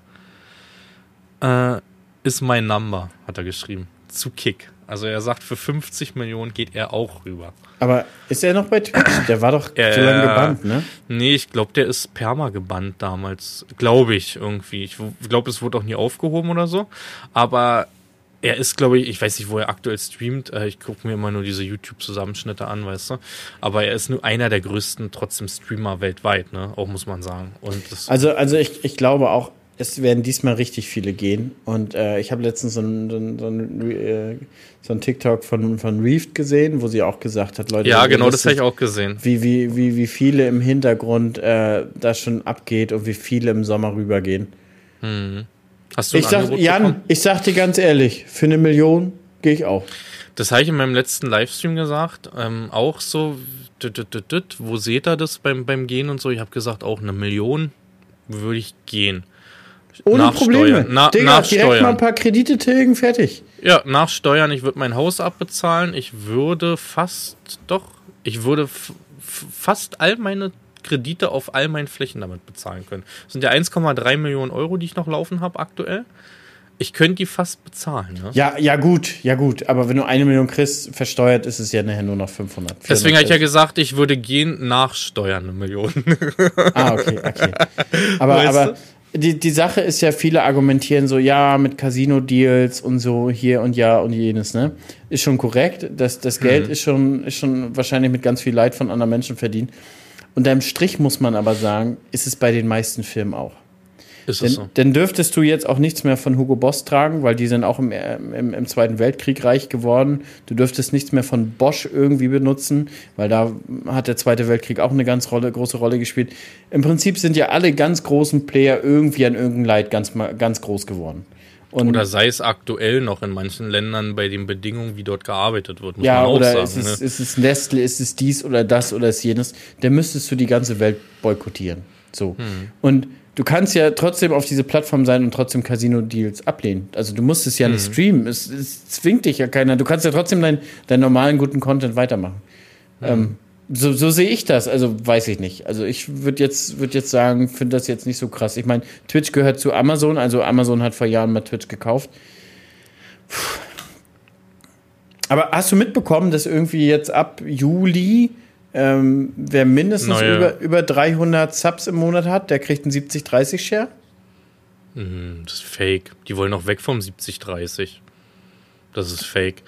äh, ist mein Number, hat er geschrieben. Zu Kick. Also er sagt, für 50 Millionen geht er auch rüber. Aber ist er noch bei Twitch? Der war doch äh, so lange gebannt, ne? Nee, ich glaube, der ist perma gebannt damals. Glaube ich irgendwie. Ich glaube, es wurde auch nie aufgehoben oder so. Aber er ist, glaube ich, ich weiß nicht, wo er aktuell streamt. Äh, ich gucke mir immer nur diese YouTube-Zusammenschnitte an, weißt du. Aber er ist nur einer der größten trotzdem Streamer weltweit, ne? Auch muss man sagen. Also, also ich, ich glaube auch, es werden diesmal richtig viele gehen. Und äh, ich habe letztens so ein, so ein, so ein, äh, so ein TikTok von, von Reeft gesehen, wo sie auch gesagt hat, Leute. Ja, genau, das habe ich auch gesehen. Wie, wie, wie, wie viele im Hintergrund äh, da schon abgeht und wie viele im Sommer rübergehen. Hm. Hast du ich sag, Jan, bekommen? ich sag dir ganz ehrlich, für eine Million gehe ich auch. Das habe ich in meinem letzten Livestream gesagt. Ähm, auch so, wo seht ihr das beim, beim Gehen und so? Ich habe gesagt, auch eine Million würde ich gehen. Ohne Probleme. Na, Digga, direkt mal ein paar Kredite tilgen, fertig. Ja, nachsteuern. Ich würde mein Haus abbezahlen. Ich würde fast, doch, ich würde fast all meine Kredite auf all meinen Flächen damit bezahlen können. Das sind ja 1,3 Millionen Euro, die ich noch laufen habe aktuell. Ich könnte die fast bezahlen. Ne? Ja, ja gut, ja gut. Aber wenn du eine Million kriegst, versteuert ist es ja nachher nur noch 500. Deswegen habe ich ja gesagt, ich würde gehen nachsteuern eine Million. ah, okay, okay. Aber, weißt aber die, die Sache ist ja, viele argumentieren so, ja, mit Casino-Deals und so hier und ja und jenes, ne? Ist schon korrekt. Das, das Geld mhm. ist, schon, ist schon wahrscheinlich mit ganz viel Leid von anderen Menschen verdient. Unterm Strich muss man aber sagen, ist es bei den meisten Filmen auch. Ist denn, so? Denn dürftest du jetzt auch nichts mehr von Hugo Boss tragen, weil die sind auch im, im, im, Zweiten Weltkrieg reich geworden. Du dürftest nichts mehr von Bosch irgendwie benutzen, weil da hat der Zweite Weltkrieg auch eine ganz Rolle, große Rolle gespielt. Im Prinzip sind ja alle ganz großen Player irgendwie an irgendeinem Leid ganz, ganz groß geworden. Und oder sei es aktuell noch in manchen Ländern bei den Bedingungen, wie dort gearbeitet wird. Muss ja, man auch oder sagen, ist, es, ne? ist es Nestle, ist es dies oder das oder ist jenes. Da müsstest du die ganze Welt boykottieren. So. Hm. Und du kannst ja trotzdem auf diese Plattform sein und trotzdem Casino-Deals ablehnen. Also du musst es ja mhm. nicht streamen. Es, es, zwingt dich ja keiner. Du kannst ja trotzdem deinen dein normalen guten Content weitermachen. Mhm. Ähm, so, so sehe ich das. Also weiß ich nicht. Also ich würde jetzt, würd jetzt sagen, finde das jetzt nicht so krass. Ich meine, Twitch gehört zu Amazon. Also Amazon hat vor Jahren mal Twitch gekauft. Puh. Aber hast du mitbekommen, dass irgendwie jetzt ab Juli ähm, wer mindestens über, über 300 Subs im Monat hat, der kriegt einen 70-30-Share. Mhm, das ist fake. Die wollen auch weg vom 70-30. Das ist fake.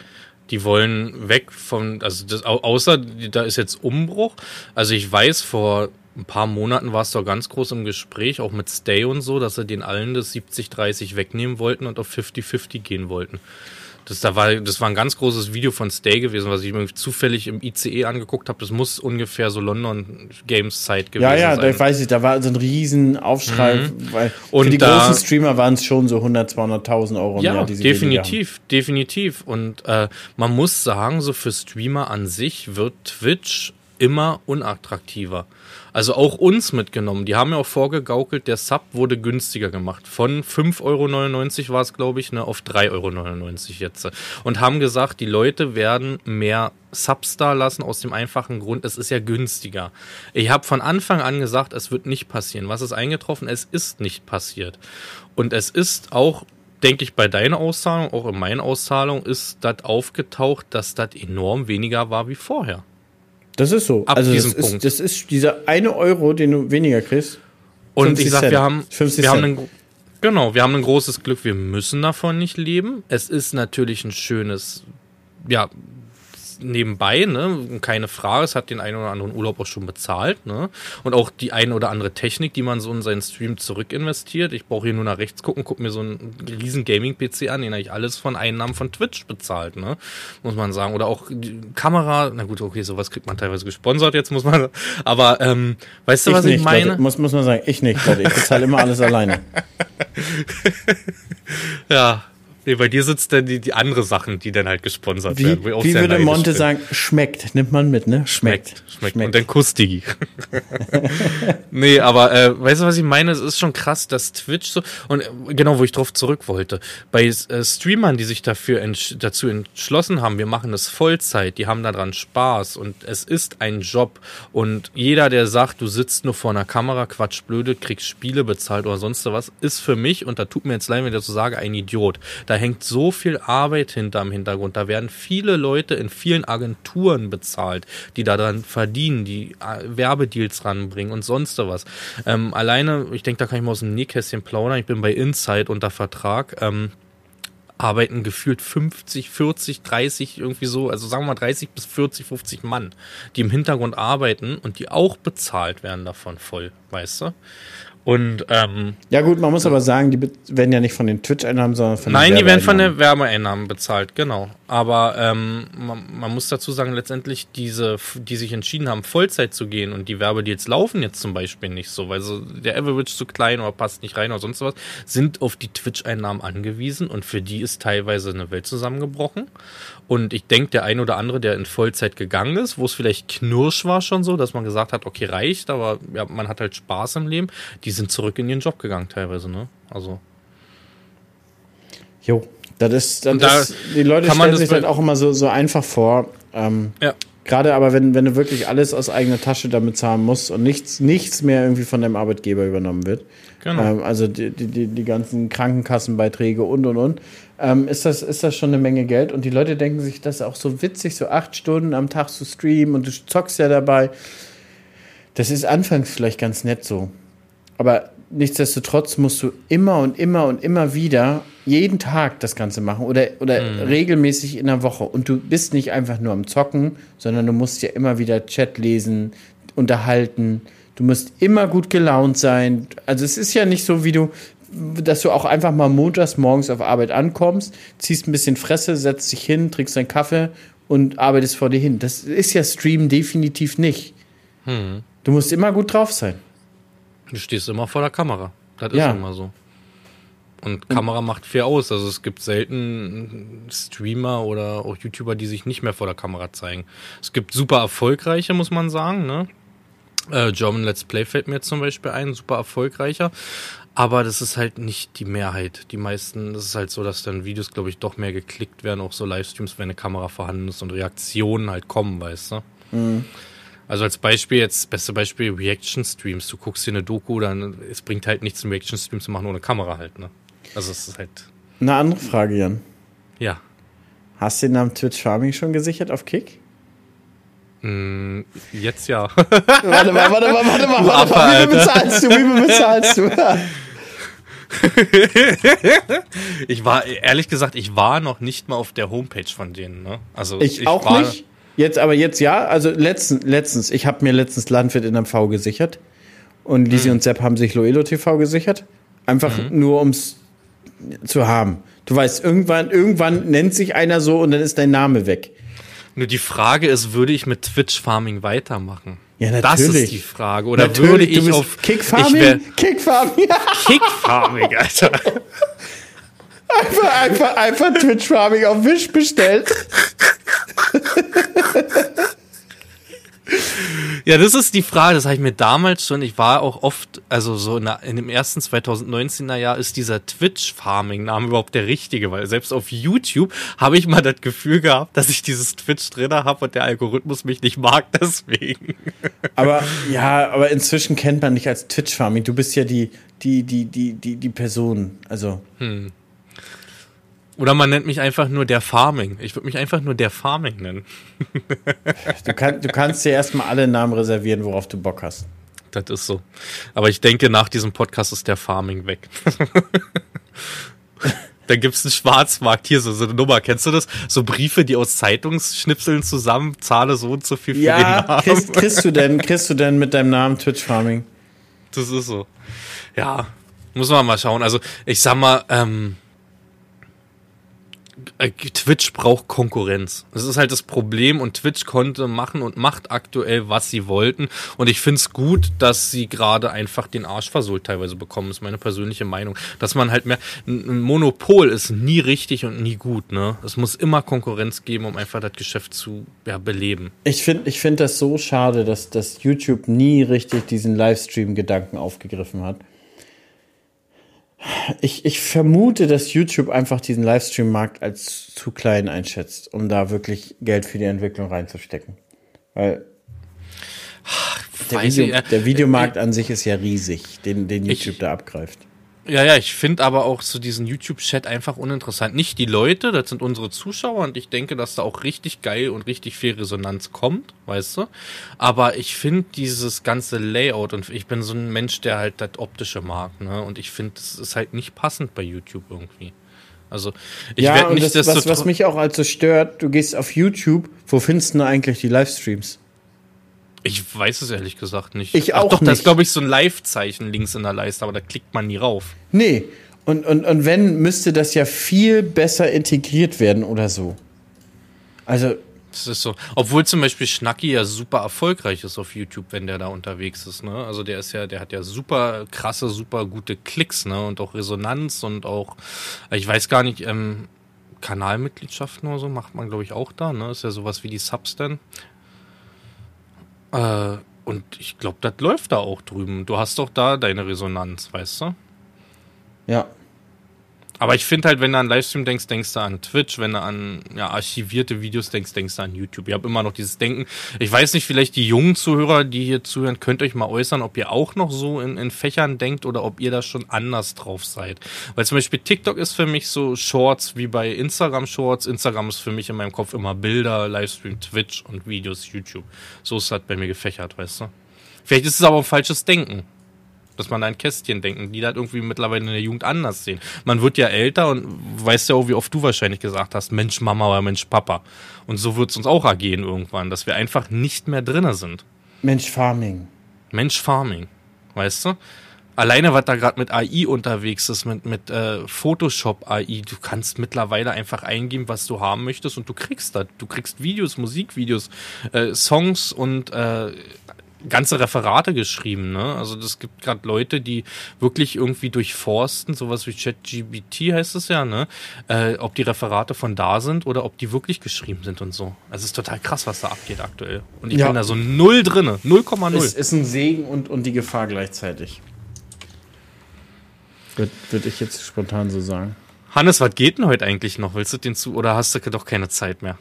Die wollen weg von, also das, außer da ist jetzt Umbruch. Also ich weiß, vor ein paar Monaten war es doch ganz groß im Gespräch, auch mit Stay und so, dass sie den allen das 70-30 wegnehmen wollten und auf 50-50 gehen wollten. Das, da war, das war ein ganz großes Video von Stay gewesen, was ich mir zufällig im ICE angeguckt habe. Das muss ungefähr so London Games Zeit gewesen sein. Ja, ja, sein. da weiß ich, da war so ein riesen Aufschrei, mhm. weil und für die da, großen Streamer waren es schon so 100, 200.000 Euro ja, Jahr, sie definitiv, definitiv. Und äh, man muss sagen, so für Streamer an sich wird Twitch immer unattraktiver. Also auch uns mitgenommen. Die haben ja auch vorgegaukelt, der Sub wurde günstiger gemacht. Von 5,99 Euro war es, glaube ich, ne, auf 3,99 Euro jetzt. Und haben gesagt, die Leute werden mehr Subs da lassen aus dem einfachen Grund, es ist ja günstiger. Ich habe von Anfang an gesagt, es wird nicht passieren. Was ist eingetroffen? Es ist nicht passiert. Und es ist auch denke ich, bei deiner Auszahlung, auch in meiner Auszahlung, ist das aufgetaucht, dass das enorm weniger war wie vorher. Das ist so. Ab also diesem das Punkt. Ist, das ist dieser eine Euro, den du weniger kriegst. Und ich sag, wir haben, wir haben einen, Genau, wir haben ein großes Glück, wir müssen davon nicht leben. Es ist natürlich ein schönes, ja, nebenbei, ne? Keine Frage, es hat den einen oder anderen Urlaub auch schon bezahlt, ne? Und auch die eine oder andere Technik, die man so in seinen Stream zurückinvestiert. Ich brauche hier nur nach rechts gucken, guck mir so einen riesen Gaming-PC an, den habe ich alles von Einnahmen von Twitch bezahlt, ne? Muss man sagen. Oder auch die Kamera, na gut, okay, sowas kriegt man teilweise gesponsert, jetzt muss man. Aber ähm, weißt du, Ich was nicht, ich meine? Leute, muss, muss man sagen, ich nicht, Leute. Ich bezahle immer alles alleine. Ja. Nee, bei dir sitzt dann die, die andere Sachen, die dann halt gesponsert Wie, werden. wo wie würde Monte bin. sagen, schmeckt. Nimmt man mit, ne? Schmeckt, schmeckt. Und dann Kuss, Digi. nee, aber äh, weißt du, was ich meine? Es ist schon krass, dass Twitch so, und äh, genau, wo ich drauf zurück wollte, bei äh, Streamern, die sich dafür entsch dazu entschlossen haben, wir machen das Vollzeit, die haben daran Spaß und es ist ein Job und jeder, der sagt, du sitzt nur vor einer Kamera, quatsch blöde, kriegst Spiele bezahlt oder sonst was, ist für mich, und da tut mir jetzt leid, wenn ich das so sage, ein Idiot. Da hängt so viel Arbeit hinterm Hintergrund. Da werden viele Leute in vielen Agenturen bezahlt, die daran verdienen, die äh, Werbedeals ranbringen und sonst was. Ähm, alleine, ich denke, da kann ich mal aus dem Nähkästchen plaudern. Ich bin bei Insight unter Vertrag. Ähm, arbeiten gefühlt 50, 40, 30 irgendwie so, also sagen wir mal 30 bis 40, 50 Mann, die im Hintergrund arbeiten und die auch bezahlt werden davon voll, weißt du? Und ähm, Ja gut, man muss aber sagen, die werden ja nicht von den Twitch-Einnahmen, sondern von den Nein, die werden von der Werbeeinnahmen bezahlt, genau. Aber ähm, man, man muss dazu sagen, letztendlich diese, die sich entschieden haben, Vollzeit zu gehen und die Werbedeals laufen jetzt zum Beispiel nicht so, weil so der Average zu klein oder passt nicht rein oder sonst was, sind auf die Twitch-Einnahmen angewiesen und für die ist teilweise eine Welt zusammengebrochen. Und ich denke, der ein oder andere, der in Vollzeit gegangen ist, wo es vielleicht knirsch war schon so, dass man gesagt hat, okay, reicht, aber ja, man hat halt Spaß im Leben, die sind zurück in ihren Job gegangen teilweise, ne? Also. Jo, das ist, das da ist die Leute stellen sich das mit- auch immer so, so einfach vor. Ähm, Ja. Gerade aber, wenn, wenn du wirklich alles aus eigener Tasche damit zahlen musst und nichts, nichts mehr irgendwie von deinem Arbeitgeber übernommen wird. Genau. Ähm, also die, die, die, ganzen Krankenkassenbeiträge und und und. Ähm, ist, das, ist das schon eine Menge Geld? Und die Leute denken sich, das ist auch so witzig, so acht Stunden am Tag zu streamen und du zockst ja dabei. Das ist anfangs vielleicht ganz nett so. Aber nichtsdestotrotz musst du immer und immer und immer wieder jeden Tag das Ganze machen oder, oder regelmäßig in der Woche. Und du bist nicht einfach nur am Zocken, sondern du musst ja immer wieder Chat lesen, unterhalten. Du musst immer gut gelaunt sein. Also es ist ja nicht so, wie du, dass du auch einfach mal montags morgens auf Arbeit ankommst, ziehst ein bisschen Fresse, setzt dich hin, trinkst deinen Kaffee und arbeitest vor dir hin. Das ist ja Stream definitiv nicht. Du musst immer gut drauf sein. Du stehst immer vor der Kamera. Das Ja. ist immer so. Und Kamera macht viel aus. Also es gibt selten Streamer oder auch YouTuber, die sich nicht mehr vor der Kamera zeigen. Es gibt super erfolgreiche, muss man sagen. Ne? Äh, German Let's Play fällt mir zum Beispiel ein, super erfolgreicher. Aber das ist halt nicht die Mehrheit. Die meisten, das ist halt so, dass dann Videos, glaube ich, doch mehr geklickt werden, auch so Livestreams, wenn eine Kamera vorhanden ist und Reaktionen halt kommen, weißt du? Also als Beispiel jetzt, beste Beispiel, Reaction-Streams. Du guckst dir eine Doku, dann es bringt halt nichts, einen Reaction-Stream zu machen ohne Kamera halt, ne? Also es ist halt, Eine andere Frage, Jan. ja. Hast du den Namen Twitch Farming schon gesichert auf Kick? Mm, jetzt ja. Warte mal, warte mal, warte mal, warte mal. Wie bezahlst du? Wie bezahlst du? ich war, ehrlich gesagt, ich war noch nicht mal auf der Homepage von denen, ne? Also Ich, auch war, nicht. Jetzt, aber jetzt ja. Also letztens, letztens ich habe mir letztens Landwirt in MV gesichert. Und Lisi und Sepp haben sich Loelo TV gesichert. Einfach nur ums zu haben. Du weißt, irgendwann, irgendwann nennt sich einer so und dann ist dein Name weg. Nur die Frage ist, würde ich mit Twitch Farming weitermachen? Ja, Das natürlich. ist die Frage. Oder würde du ich auf Kick Ich wär, Farming? Kick Farming. Kick Farming, Alter. einfach, einfach, einfach Twitch Farming auf Wish bestellt. Ja, das ist die Frage, das habe ich mir damals schon, ich war auch oft, also so in, der, in dem ersten 2019er Jahr ist dieser Twitch-Farming-Name überhaupt der richtige, weil selbst auf YouTube habe ich mal das Gefühl gehabt, dass ich dieses Twitch drin habe und der Algorithmus mich nicht mag deswegen. Aber ja, aber inzwischen kennt man dich als Twitch Farming. Du bist ja die, die, die, die, die, die Person. Also, Oder man nennt mich einfach nur der Farming. Ich würde mich einfach nur der Farming nennen. du, kann, du kannst dir erstmal alle Namen reservieren, worauf du Bock hast. Das ist so. Aber ich denke, nach diesem Podcast ist der Farming weg. da gibt's einen Schwarzmarkt. Hier, so, so eine Nummer. Kennst du das? So Briefe, die aus Zeitungsschnipseln zusammen, zahle so und so viel für Ja, den Namen. kriegst, kriegst du denn, kriegst du denn mit deinem Namen Twitch Farming? Das ist so. Ja, muss man mal schauen. Also, ich sag mal, ähm, äh, Twitch braucht Konkurrenz. Das ist halt das Problem und Twitch konnte machen und macht aktuell, was sie wollten. Und ich find's gut, dass sie gerade einfach den Arsch versohlt teilweise bekommen, ist meine persönliche Meinung. Dass man halt mehr, ein Monopol ist nie richtig und nie gut, ne? Es muss immer Konkurrenz geben, um einfach das Geschäft zu ja, beleben. Ich finde ich find das so schade, dass, dass YouTube nie richtig diesen Livestream-Gedanken aufgegriffen hat. Ich, ich vermute, dass YouTube einfach diesen Livestream-Markt als zu klein einschätzt, um da wirklich Geld für die Entwicklung reinzustecken. Weil der, Weiß Video, ich, äh, der Videomarkt an sich ist ja riesig, den, den YouTube Ich- da abgreift. Ja, ja, ich finde aber auch so diesen YouTube-Chat einfach uninteressant. Nicht die Leute, das sind unsere Zuschauer und ich denke, dass da auch richtig geil und richtig viel Resonanz kommt, weißt du. Aber ich finde dieses ganze Layout und ich bin so ein Mensch, der halt das Optische mag, ne? Und ich finde, das ist halt nicht passend bei YouTube irgendwie. Also, ich ja, werde nicht das, was, was mich auch also stört, du gehst auf YouTube, wo findest du eigentlich die Livestreams? Ich weiß es ehrlich gesagt nicht. Ich Ach auch doch, da ist, nicht. glaube ich, so ein Live-Zeichen links in der Leiste, aber da klickt man nie rauf. Nee. Und, und, und wenn, müsste das ja viel besser integriert werden oder so. Also, Das ist so. Obwohl zum Beispiel Schnacki ja super erfolgreich ist auf YouTube, wenn der da unterwegs ist, ne? Also der ist ja, der hat ja super krasse, super gute Klicks, ne? Und auch Resonanz und auch, ich weiß gar nicht, ähm, Kanalmitgliedschaften oder so macht man, glaube ich, auch da, ne? Ist ja sowas wie die Subs dann. Äh, und ich glaube, das läuft da auch drüben. Du hast doch da deine Resonanz, weißt du? ja. Aber ich finde halt, wenn du an Livestream denkst, denkst du an Twitch. Wenn du an ja, archivierte Videos denkst, denkst du an YouTube. Ihr habt immer noch dieses Denken. Ich weiß nicht, vielleicht die jungen Zuhörer, die hier zuhören, könnt euch mal äußern, ob ihr auch noch so in, in Fächern denkt oder ob ihr da schon anders drauf seid. Weil zum Beispiel TikTok ist für mich so Shorts wie bei Instagram Shorts. Instagram ist für mich in meinem Kopf immer Bilder, Livestream, Twitch und Videos, YouTube. So ist das bei mir gefächert, weißt du? Vielleicht ist es aber ein falsches Denken dass man da ein Kästchen denken, die das irgendwie mittlerweile in der Jugend anders sehen. Man wird ja älter und weißt ja auch, wie oft du wahrscheinlich gesagt hast, Mensch Mama oder Mensch Papa. Und so wird es uns auch ergehen irgendwann, dass wir einfach nicht mehr drinne sind. Mensch, Farming. Mensch Farming, weißt du? Alleine, was da gerade mit AI unterwegs ist, mit, mit äh, Photoshop AI, du kannst mittlerweile einfach eingeben, was du haben möchtest und du kriegst das. Du kriegst Videos, Musikvideos, äh, Songs und äh, ganze Referate geschrieben, ne? Also das gibt gerade Leute, die wirklich irgendwie durchforsten, sowas wie ChatGPT heißt es ja, ne? Äh, ob die Referate von da sind oder ob die wirklich geschrieben sind und so. Also es ist total krass, was da abgeht aktuell. Und ich Ja. bin da so null drinne, 0,0. Es ist ein Segen und, und die Gefahr gleichzeitig. Würde würd ich jetzt spontan so sagen. Hannes, was geht denn heute eigentlich noch? Willst du den zu oder hast du doch keine Zeit mehr?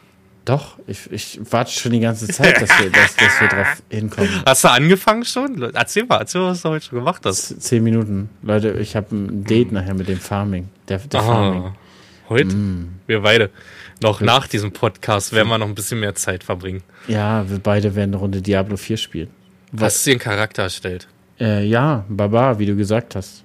Doch, ich, ich warte schon die ganze Zeit, dass wir, dass, dass wir drauf hinkommen. Hast du angefangen schon? Erzähl mal, erzähl mal, was du heute schon gemacht hast. Zehn Minuten. Leute, ich habe ein Date nachher mit dem Farming. Der, der Farming. Ah, heute? Wir beide. Noch nach diesem Podcast werden wir noch ein bisschen mehr Zeit verbringen. Ja, wir beide werden eine Runde Diablo 4 spielen. Hast du dir einen Charakter erstellt? Äh, ja, Baba, wie du gesagt hast.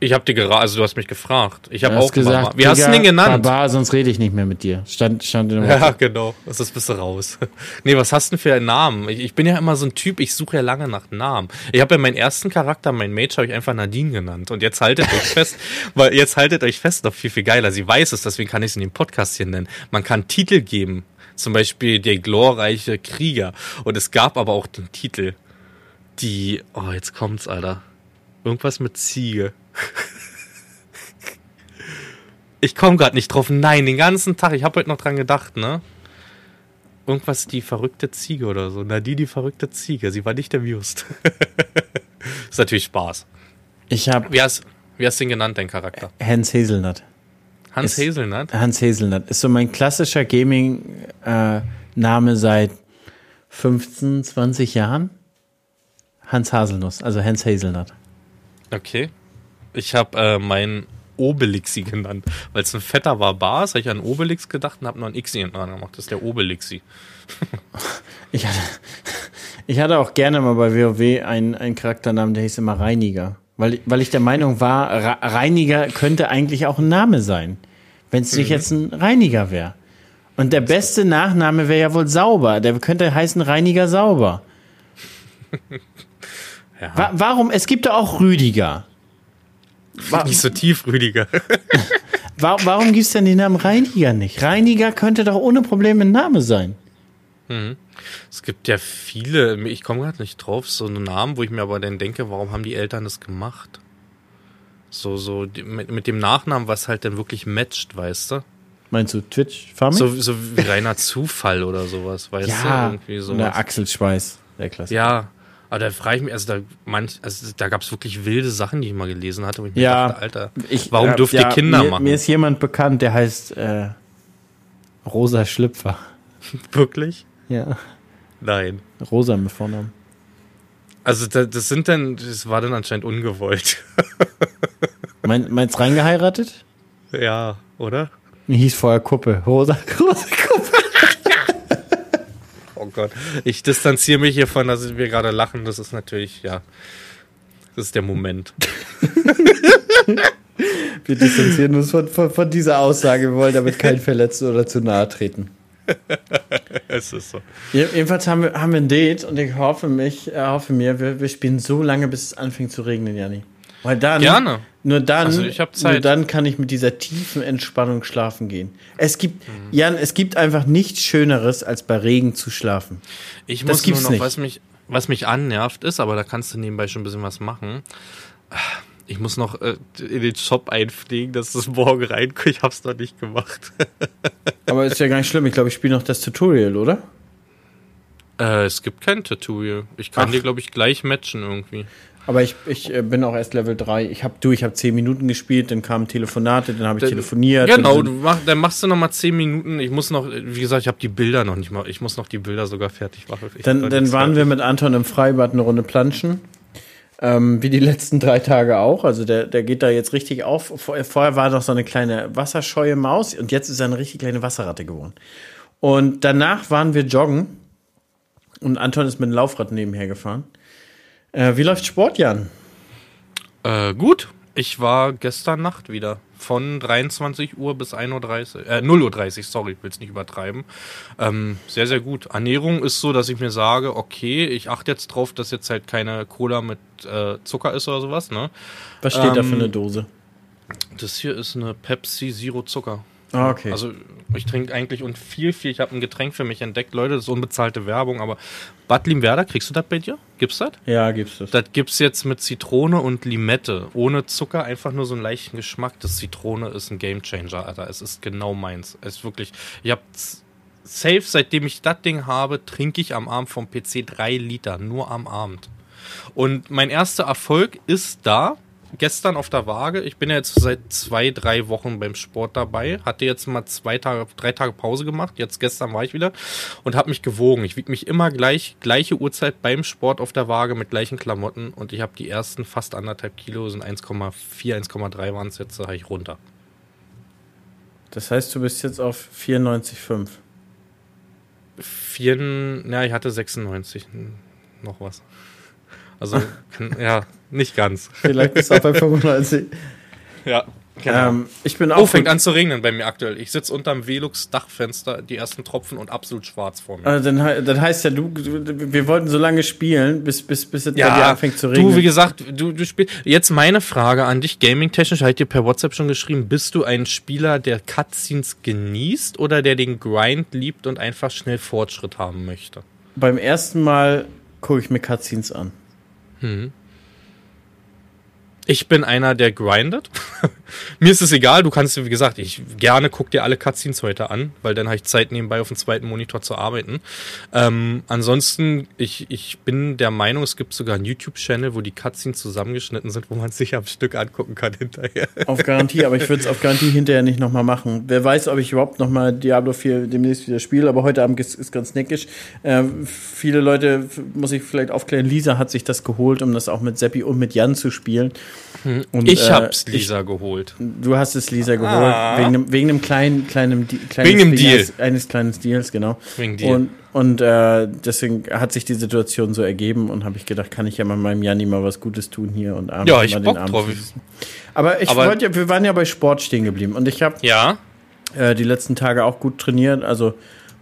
Ich habe dir gerade, also du hast mich gefragt. Ich habe auch gesagt, Wie hast du den genannt? Baba, sonst rede ich nicht mehr mit dir. Stand, stand in dem Ja, genau. Das ist bist du raus. Nee, was hast du denn für einen Namen? Ich, ich bin ja immer so ein Typ, ich suche ja lange nach Namen. Ich habe ja meinen ersten Charakter, meinen Mage, habe ich einfach Nadine genannt. Und jetzt haltet euch fest, weil jetzt haltet euch fest, noch viel, viel geiler. Sie weiß es, deswegen kann ich es in dem Podcast hier nennen. Man kann Titel geben. Zum Beispiel der glorreiche Krieger. Und es gab aber auch den Titel. Die, oh, jetzt kommt's, Alter. Irgendwas mit Ziege. Ich komme gerade nicht drauf. Nein, den ganzen Tag. Ich habe heute noch dran gedacht, ne? Irgendwas die verrückte Ziege oder so. Na, die, die verrückte Ziege. Sie war nicht amused. ist natürlich Spaß. Ich habe Wie hast, wie hast du ihn genannt, dein Charakter? Hans Hazelnut. Hans Ist- Hazelnut? Hans Hazelnut ist so mein klassischer Gaming-Name seit 15, 20 Jahren. Hans Haselnuss, also Hans Hazelnut. Okay. Ich habe äh, meinen Obelixi genannt. Weil es ein fetter Barbar ist, habe ich an Obelix gedacht und habe noch ein Xi hinten dran gemacht. Das ist der Obelixi. Ich hatte, ich hatte auch gerne mal bei WoW einen, einen Charakternamen, der hieß immer Reiniger. Weil, weil ich der Meinung war, Reiniger könnte eigentlich auch ein Name sein. Wenn es nicht mhm. jetzt ein Reiniger wäre. Und der beste Nachname wäre ja wohl Sauber. Der könnte heißen Reiniger Sauber. ja. Wa warum? Es gibt da auch Rüdiger. War, nicht so tief, Rüdiger. warum warum gibt es denn den Namen Reiniger nicht? Reiniger könnte doch ohne Probleme ein Name sein. Mhm. Es gibt ja viele, ich komme gerade nicht drauf, so einen Namen, wo ich mir aber dann denke, warum haben die Eltern das gemacht? So, so mit, mit dem Nachnamen, was halt dann wirklich matcht, weißt du? Meinst du Twitch Farming? So, so wie reiner Zufall oder sowas, weißt ja, du? Irgendwie sowas. Der Achselschweiß, der Klasse. Ja, aber da frage ich mich, also da manch, also da gab es wirklich wilde Sachen, die ich mal gelesen hatte, wo ich ja, dachte, Alter, ich, warum äh, dürft ja, ihr Kinder mir, machen? Mir ist jemand bekannt, der heißt äh, Rosa Schlüpfer. Wirklich? Ja. Nein. Rosa mit Vornamen. Also das sind dann, das war dann anscheinend ungewollt. Mein, meinst reingeheiratet? Ja, oder? Hieß vorher Kuppe. Rosa, rosa Kuppe. Gott. Ich distanziere mich hiervon, dass wir gerade lachen. Das ist natürlich, ja. Das ist der Moment. wir distanzieren uns von, von, von, dieser Aussage. Wir wollen damit keinen verletzen oder zu nahe treten. es ist so. Jedenfalls haben wir, haben wir ein Date und ich hoffe, mich, hoffe mir, wir, wir spielen so lange, bis es anfängt zu regnen, Janni. Weil dann, Gerne. Nur dann, also nur dann kann ich mit dieser tiefen Entspannung schlafen gehen. Es gibt, mhm. Jan, es gibt einfach nichts Schöneres, als bei Regen zu schlafen. Ich das muss nur noch, nicht. was mich, was mich annervt ist, aber da kannst du nebenbei schon ein bisschen was machen. Ich muss noch äh, in den Shop einfliegen, dass das morgen reinkommt. Ich hab's noch nicht gemacht. aber ist ja gar nicht schlimm. Ich glaube, ich spiele noch das Tutorial, oder? Äh, es gibt kein Tutorial. Ich kann Ach. dir, glaube ich, gleich matchen irgendwie. Aber ich, ich äh, bin auch erst Level 3. Ich habe du, ich habe 10 Minuten gespielt, dann kamen Telefonate, dann habe ich dann, telefoniert. Genau, dann, mach, dann machst du noch mal 10 Minuten. Ich muss noch, wie gesagt, ich habe die Bilder noch nicht mal. Ich muss noch die Bilder sogar fertig machen. Ich dann dann waren fertig. wir mit Anton im Freibad eine Runde planschen. Ähm, wie die letzten drei Tage auch. Also der, der geht da jetzt richtig auf. Vorher war noch so eine kleine wasserscheue Maus und jetzt ist er eine richtig kleine Wasserratte geworden. Und danach waren wir joggen und Anton ist mit dem Laufrad nebenher gefahren. Äh, wie läuft Sport, Jan? Äh, gut. Ich war gestern Nacht wieder. Von 23 Uhr bis 1.30 Uhr, äh, 0.30 Uhr, sorry, ich will es nicht übertreiben. Ähm, sehr, sehr gut. Ernährung ist so, dass ich mir sage, okay, ich achte jetzt drauf, dass jetzt halt keine Cola mit äh, Zucker ist oder sowas, ne? Was steht ähm, da für eine Dose? Das hier ist eine Pepsi Zero Zucker. Ah, okay. Also ich trinke eigentlich und viel, viel. Ich habe ein Getränk für mich entdeckt. Leute, das ist unbezahlte Werbung, aber Bad Limwerder, kriegst du das bei dir? Gibt's das? Ja, gibt's das. Das gibt's jetzt mit Zitrone und Limette. Ohne Zucker, einfach nur so einen leichten Geschmack. Das Zitrone ist ein Gamechanger, Alter. Es ist genau meins. Es ist wirklich, ich hab safe, seitdem ich das Ding habe, trinke ich am Abend vom PC drei Liter. Nur am Abend. Und mein erster Erfolg ist da gestern auf der Waage. Ich bin ja jetzt seit zwei, drei Wochen beim Sport dabei. Hatte jetzt mal zwei Tage, drei Tage Pause gemacht. Jetzt gestern war ich wieder und habe mich gewogen. Ich wiege mich immer gleich, gleiche Uhrzeit beim Sport auf der Waage mit gleichen Klamotten und ich habe die ersten fast anderthalb Kilo, sind 1,4, 1,3 waren es jetzt, habe ich runter. Das heißt, du bist jetzt auf 94,5. Vier, ja, ich hatte 96, noch was. Also, ja, nicht ganz. Vielleicht bist du auch bei 95. Ja. Genau. Ähm, ich bin auch. Oh, fängt an zu regnen bei mir aktuell. Ich sitze unterm Velux Dachfenster, die ersten Tropfen und absolut schwarz vor mir. Also dann, dann heißt ja, du, du, wir wollten so lange spielen, bis, bis, bis es ja, bei dir anfängt zu regnen. Du, wie gesagt, du, du spielst. Jetzt meine Frage an dich, gaming-technisch, halt dir per WhatsApp schon geschrieben, bist du ein Spieler, der Cutscenes genießt oder der den Grind liebt und einfach schnell Fortschritt haben möchte? Beim ersten Mal gucke ich mir Cutscenes an. Hm. Ich bin einer, der grindet. Mir ist es egal, du kannst, wie gesagt, ich gerne guck dir alle Cutscenes heute an, weil dann habe ich Zeit nebenbei auf dem zweiten Monitor zu arbeiten. Ähm, ansonsten, ich, ich bin der Meinung, es gibt sogar einen YouTube-Channel, wo die Cutscenes zusammengeschnitten sind, wo man sich am Stück angucken kann hinterher. Auf Garantie, aber ich würde es auf Garantie hinterher nicht nochmal machen. Wer weiß, ob ich überhaupt nochmal Diablo 4 demnächst wieder spiele, aber heute Abend ist, ganz neckisch. Äh, viele Leute, muss ich vielleicht aufklären, Lisa hat sich das geholt, um das auch mit Seppi und mit Jan zu spielen. Hm. Und, ich äh, hab's Lisa ich, geholt. Geholt. Du hast es Lisa geholt, Ah. wegen einem, wegen einem kleinen, kleinen, kleines Wegen dem Deal. Eines, eines kleinen Deals, genau. Wegen Deal. Und, und äh, deswegen hat sich die Situation so ergeben und habe ich gedacht, kann ich ja mal meinem Janni mal was Gutes tun hier und abends Ja, ich mal Bock den Abend drauf. Aber ich Aber- wollte ja, wir waren ja bei Sport stehen geblieben und ich habe Ja, äh, die letzten Tage auch gut trainiert. Also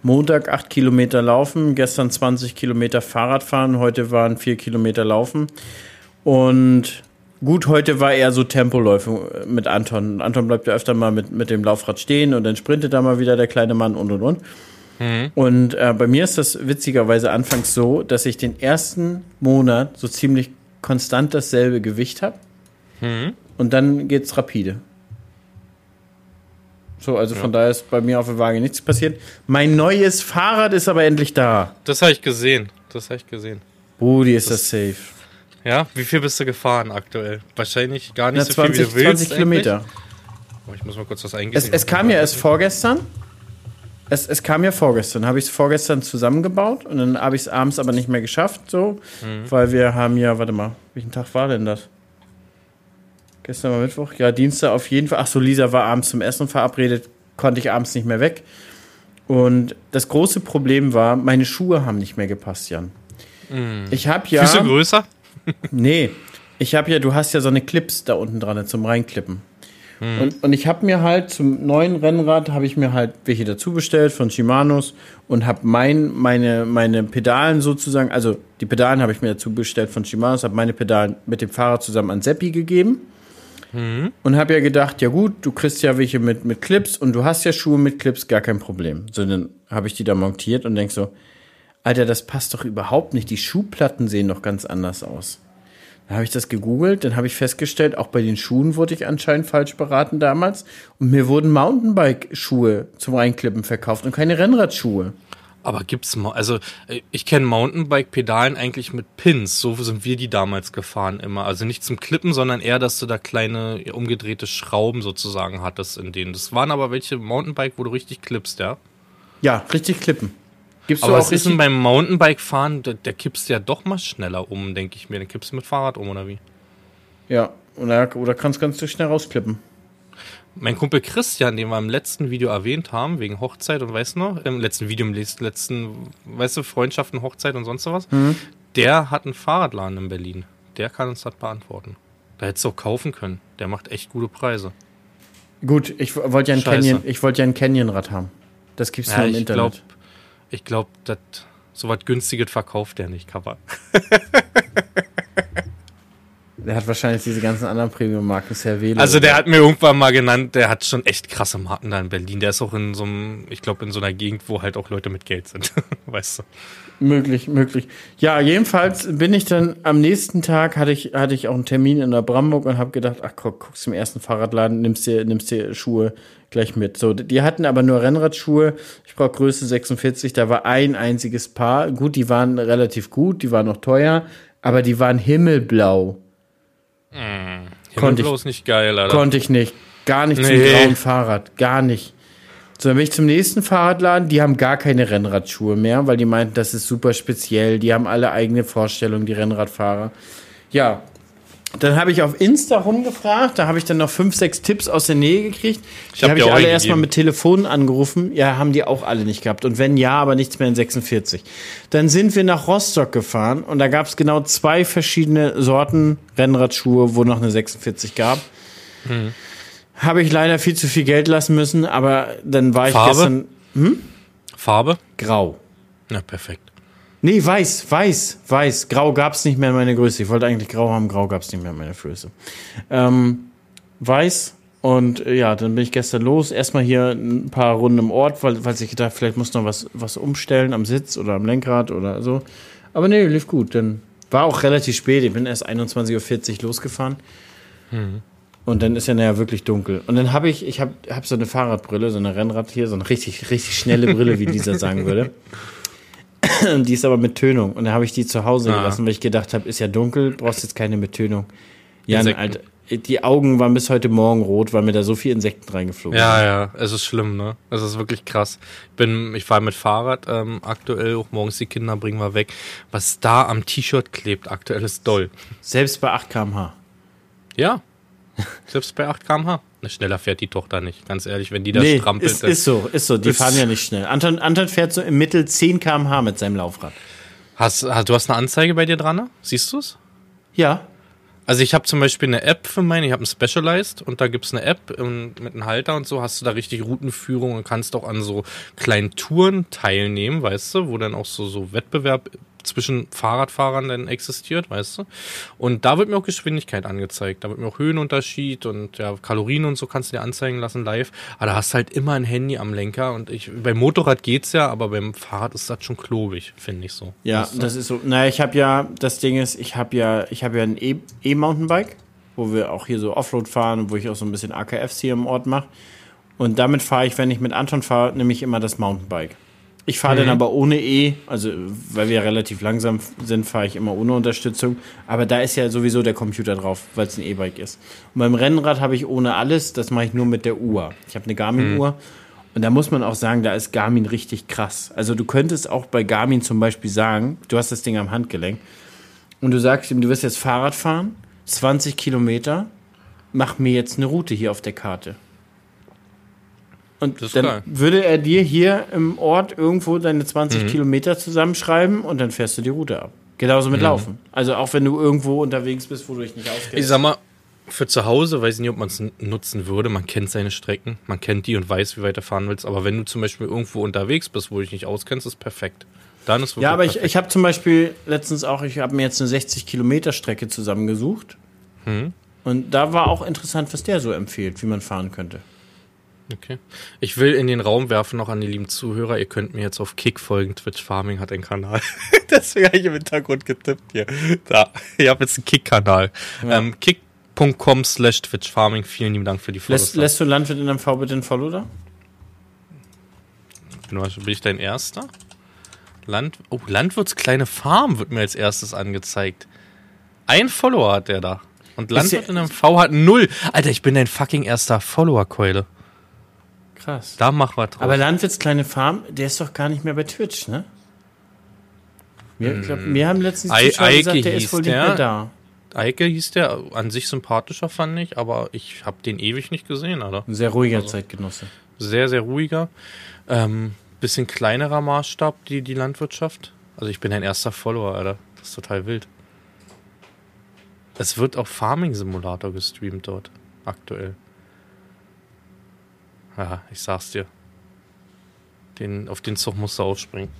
Montag 8 Kilometer laufen, gestern 20 Kilometer Fahrrad fahren, heute waren 4 Kilometer laufen. Und gut, heute war eher so Tempoläufe mit Anton. Anton bleibt ja öfter mal mit, mit dem Laufrad stehen und dann sprintet da mal wieder der kleine Mann und und und. Und äh, bei mir ist das witzigerweise anfangs so, dass ich den ersten Monat so ziemlich konstant dasselbe Gewicht habe. Und dann geht's rapide. So, also von daher ist bei mir auf der Waage nichts passiert. Mein neues Fahrrad ist aber endlich da. das habe ich gesehen. Das habe ich gesehen. Brudi, ist das, safe. Ja, wie viel bist du gefahren aktuell? Wahrscheinlich gar nicht Na, so 20, viel, wie du willst. 20 Kilometer. Oh, ich muss mal kurz was eingeben. Es, es kam ja erst vorgestern. Es, es kam ja vorgestern. Habe ich es vorgestern zusammengebaut und dann habe ich es abends aber nicht mehr geschafft, so. Weil wir haben ja, warte mal, welchen Tag war denn das? Gestern war Mittwoch? Ja, Dienstag auf jeden Fall. Ach so, Lisa war abends zum Essen verabredet, konnte ich abends nicht mehr weg. Und das große Problem war, meine Schuhe haben nicht mehr gepasst, Jan. Ich habe ja. Füße größer? Nee, ich habe ja, du hast ja so eine Clips da unten dran zum Reinklippen. Und, und ich habe mir halt zum neuen Rennrad habe ich mir halt welche dazu bestellt von Shimanos und habe mein meine meine Pedalen sozusagen, also die Pedalen habe ich mir dazu bestellt von Shimanos, habe meine Pedalen mit dem Fahrrad zusammen an Seppi gegeben. Und habe ja gedacht, ja gut, du kriegst ja welche mit, mit Clips und du hast ja Schuhe mit Clips, gar kein Problem. So, dann habe ich die da montiert und denk so, Alter, das passt doch überhaupt nicht. Die Schuhplatten sehen doch ganz anders aus. Dann habe ich das gegoogelt, dann habe ich festgestellt, auch bei den Schuhen wurde ich anscheinend falsch beraten damals. Und mir wurden Mountainbike-Schuhe zum Reinklippen verkauft und keine Rennradschuhe. Aber gibt's mal, also äh, ich kenne Mountainbike-Pedalen eigentlich mit Pins. So sind wir die damals gefahren immer. Also nicht zum Klippen, sondern eher, dass du da kleine umgedrehte Schrauben sozusagen hattest in denen. Das waren aber welche Mountainbike, wo du richtig klippst, ja. Ja, richtig klippen. Gibst Aber du was auch richtig? beim Mountainbike-Fahren? Der, der kippst ja doch mal schneller um, denke ich mir. Dann kippst du mit Fahrrad um, oder wie? Ja, oder, oder kannst ganz schnell rausklippen. Mein Kumpel Christian, den wir im letzten Video erwähnt haben, wegen Hochzeit und weißt du noch, im letzten Video, im letzten, weißt du, Freundschaften, Hochzeit und sonst sowas, der hat einen Fahrradladen in Berlin. Der kann uns das beantworten. Da hättest du auch kaufen können. Der macht echt gute Preise. Gut, ich wollte ja ein. Canyon, ich wollte ja ein Canyon-Rad haben. Das gibt's Ja, nur im ich Internet. glaube, ich glaube, das so was günstiges verkauft der nicht, Kappa. Der hat wahrscheinlich diese ganzen anderen Premium-Marken, Cervelo. Also der hat mir irgendwann mal genannt, der hat schon echt krasse Marken da in Berlin. Der ist auch in so einem, ich glaube, in so einer Gegend, wo halt auch Leute mit Geld sind. weißt du. Möglich, möglich. Ja, jedenfalls bin ich dann am nächsten Tag hatte ich hatte ich auch einen Termin in der Bramburg und habe gedacht, ach guck, guckst im ersten Fahrradladen, nimmst dir nimmst dir Schuhe gleich mit. So, die hatten aber nur Rennradschuhe. Ich brauche Größe 46, da war ein einziges Paar. Gut, die waren relativ gut, die waren noch teuer, aber die waren himmelblau. Konnte ich- nicht geil, Alter. Konnte ich nicht. Gar nicht zum Nee. grauen Fahrrad. Gar nicht. So, dann bin ich zum nächsten Fahrradladen. Die haben gar keine Rennradschuhe mehr, weil die meinten, das ist super speziell. Die haben alle eigene Vorstellungen, die Rennradfahrer. Ja. Dann habe ich auf Insta rumgefragt. Da habe ich dann noch fünf, sechs Tipps aus der Nähe gekriegt. Ich hab habe ich alle erstmal mit Telefonen angerufen. Ja, haben die auch alle nicht gehabt. Und wenn ja, aber nichts mehr in 46. Dann sind wir nach Rostock gefahren und da gab es genau zwei verschiedene Sorten Rennradschuhe, wo noch eine 46 gab. Habe ich leider viel zu viel Geld lassen müssen, aber dann war ich Farbe? gestern Farbe? grau. Na, perfekt. Nee, weiß, weiß, weiß. Grau gab's nicht mehr in meiner Größe. Ich wollte eigentlich grau haben, grau gab's nicht mehr in meiner Größe. Ähm, weiß. Und äh, ja, dann bin ich gestern los. Erstmal hier ein paar Runden im Ort, weil, weil ich gedacht, vielleicht muss noch was, was umstellen am Sitz oder am Lenkrad oder so. Aber nee, lief gut. Dann war auch relativ spät. Ich bin erst 21.40 Uhr losgefahren. Und dann ist ja naja wirklich dunkel. Und dann habe ich, ich habe hab so eine Fahrradbrille, so eine Rennrad hier, so eine richtig, richtig schnelle Brille, wie Lisa sagen würde. Die ist aber mit Tönung. Und dann habe ich die zu Hause Ah. gelassen, weil ich gedacht habe, ist ja dunkel, brauchst jetzt keine mit Tönung. Alter, die Augen waren bis heute Morgen rot, weil mir da so viel Insekten reingeflogen Ja, ja, es ist schlimm, ne? Es ist wirklich krass. Ich bin, ich fahre mit Fahrrad ähm, aktuell, auch morgens die Kinder bringen wir weg. Was da am T-Shirt klebt aktuell ist doll. sind. Selbst bei 8 km/h. Ja, Selbst bei 8 km/h. Schneller fährt die Tochter nicht, ganz ehrlich. Wenn die da Nee, strampelt. ist, ist so, ist so. Die ist- fahren ja nicht schnell. Anton, Anton fährt so im Mittel 10 km/h mit seinem Laufrad. hast, hast, du hast eine Anzeige bei dir dran? ne? Siehst du es? Ja. Also ich habe zum Beispiel eine App für meine, ich habe einen Specialized und da gibt's eine App mit einem Halter und so, hast du da richtig Routenführung und kannst auch an so kleinen Touren teilnehmen, weißt du, wo dann auch so, so Wettbewerb zwischen Fahrradfahrern dann existiert, weißt du. Und da wird mir auch Geschwindigkeit angezeigt, da wird mir auch Höhenunterschied und ja, Kalorien und so kannst du dir anzeigen lassen live. Aber da hast du halt immer ein Handy am Lenker und ich, beim Motorrad geht's ja, aber beim Fahrrad ist das schon klobig, finde ich so. Ja, Weißt du? das ist so. Naja, ich habe ja, das Ding ist, ich habe ja, ich habe ja ein E- E-Mountainbike, wo wir auch hier so Offroad fahren wo ich auch so ein bisschen AKFs hier im Ort mache. Und damit fahre ich, wenn ich mit Anton fahre, nämlich immer das Mountainbike. Ich fahre dann aber ohne E, also weil wir relativ langsam sind, fahre ich immer ohne Unterstützung. Aber da ist ja sowieso der Computer drauf, weil es ein E-Bike ist. Und beim Rennrad habe ich ohne alles, das mache ich nur mit der Uhr. Ich habe eine Garmin-Uhr. Und da muss man auch sagen, da ist Garmin richtig krass. Also du könntest auch bei Garmin zum Beispiel sagen, du hast das Ding am Handgelenk und du sagst ihm, du wirst jetzt Fahrrad fahren, 20 Kilometer, mach mir jetzt eine Route hier auf der Karte. Und dann geil. würde er dir hier im Ort irgendwo deine 20 Kilometer zusammenschreiben und dann fährst du die Route ab. Genauso mit Laufen. Also auch wenn du irgendwo unterwegs bist, wo du dich nicht auskennst. Ich sag mal, für zu Hause weiß ich nicht, ob man es nutzen würde. Man kennt seine Strecken, man kennt die und weiß, wie weit du fahren willst. Aber wenn du zum Beispiel irgendwo unterwegs bist, wo du dich nicht auskennst, ist perfekt. Dann ist Ja, aber ich, perfekt. ich habe zum Beispiel letztens auch, ich habe mir jetzt eine 60 Kilometer Strecke zusammengesucht. Hm. Und da war auch interessant, was der so empfiehlt, wie man fahren könnte. Okay. Ich will in den Raum werfen noch an die lieben Zuhörer. Ihr könnt mir jetzt auf Kick folgen. Twitch Farming hat einen Kanal. Deswegen habe ich im Hintergrund getippt hier. Da. Ich habe jetzt einen Kick-Kanal. Ähm, kick.com slash Twitch Farming. Vielen lieben Dank für die Follows. Lässt, lässt du Landwirt in MV bitte ein Follow da? Bin bin ich dein Erster? Land, oh, Landwirts kleine Farm wird mir als erstes angezeigt. Ein Follower hat der da. Und Landwirt ja- in MV hat null. Alter, ich bin dein fucking erster Follower-Keule. Krass. Da mach was draus. Aber Landwirts kleine Farm, der ist doch gar nicht mehr bei Twitch, ne? Wir, ich glaub, wir haben letztens Ei- gesagt, der ist wohl nicht der. mehr da. Eike hieß der, an sich sympathischer fand ich, aber ich habe den ewig nicht gesehen, Alter. Ein sehr ruhiger Zeitgenosse. Sehr, sehr ruhiger. Ähm, bisschen kleinerer Maßstab, die, die Landwirtschaft. Also ich bin dein erster Follower, Alter. Das ist total wild. Es wird auch Farming Simulator gestreamt dort, aktuell. Ja, ich sag's dir. Den, auf den Zug musst du aufspringen.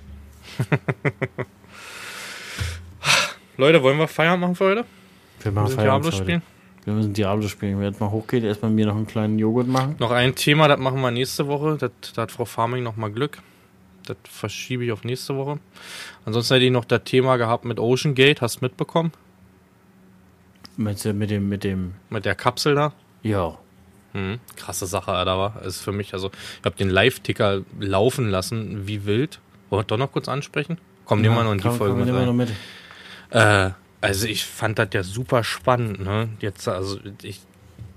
Leute, wollen wir Feiern machen für heute? Wir Wir machen müssen Feierabend Diablo heute. spielen. Wir müssen Diablo spielen. Wenn jetzt mal hochgeht, erstmal mir noch einen kleinen Joghurt machen. Noch ein Thema, das machen wir nächste Woche. Das, da hat Frau Farming noch mal Glück. Das verschiebe ich auf nächste Woche. Ansonsten hätte ich noch das Thema gehabt mit Ocean Gate. Hast du mitbekommen? Mit, mit dem, mit dem, Mit der Kapsel da. ja. Mhm. Krasse Sache, Alter, war. Ist für mich, also, ich habe den Live-Ticker laufen lassen, wie wild. Wollen wir doch noch kurz ansprechen? Komm, nehmen wir noch in die Folge mit rein. mit. Äh, also ich fand das ja super spannend, ne? Jetzt, also ich,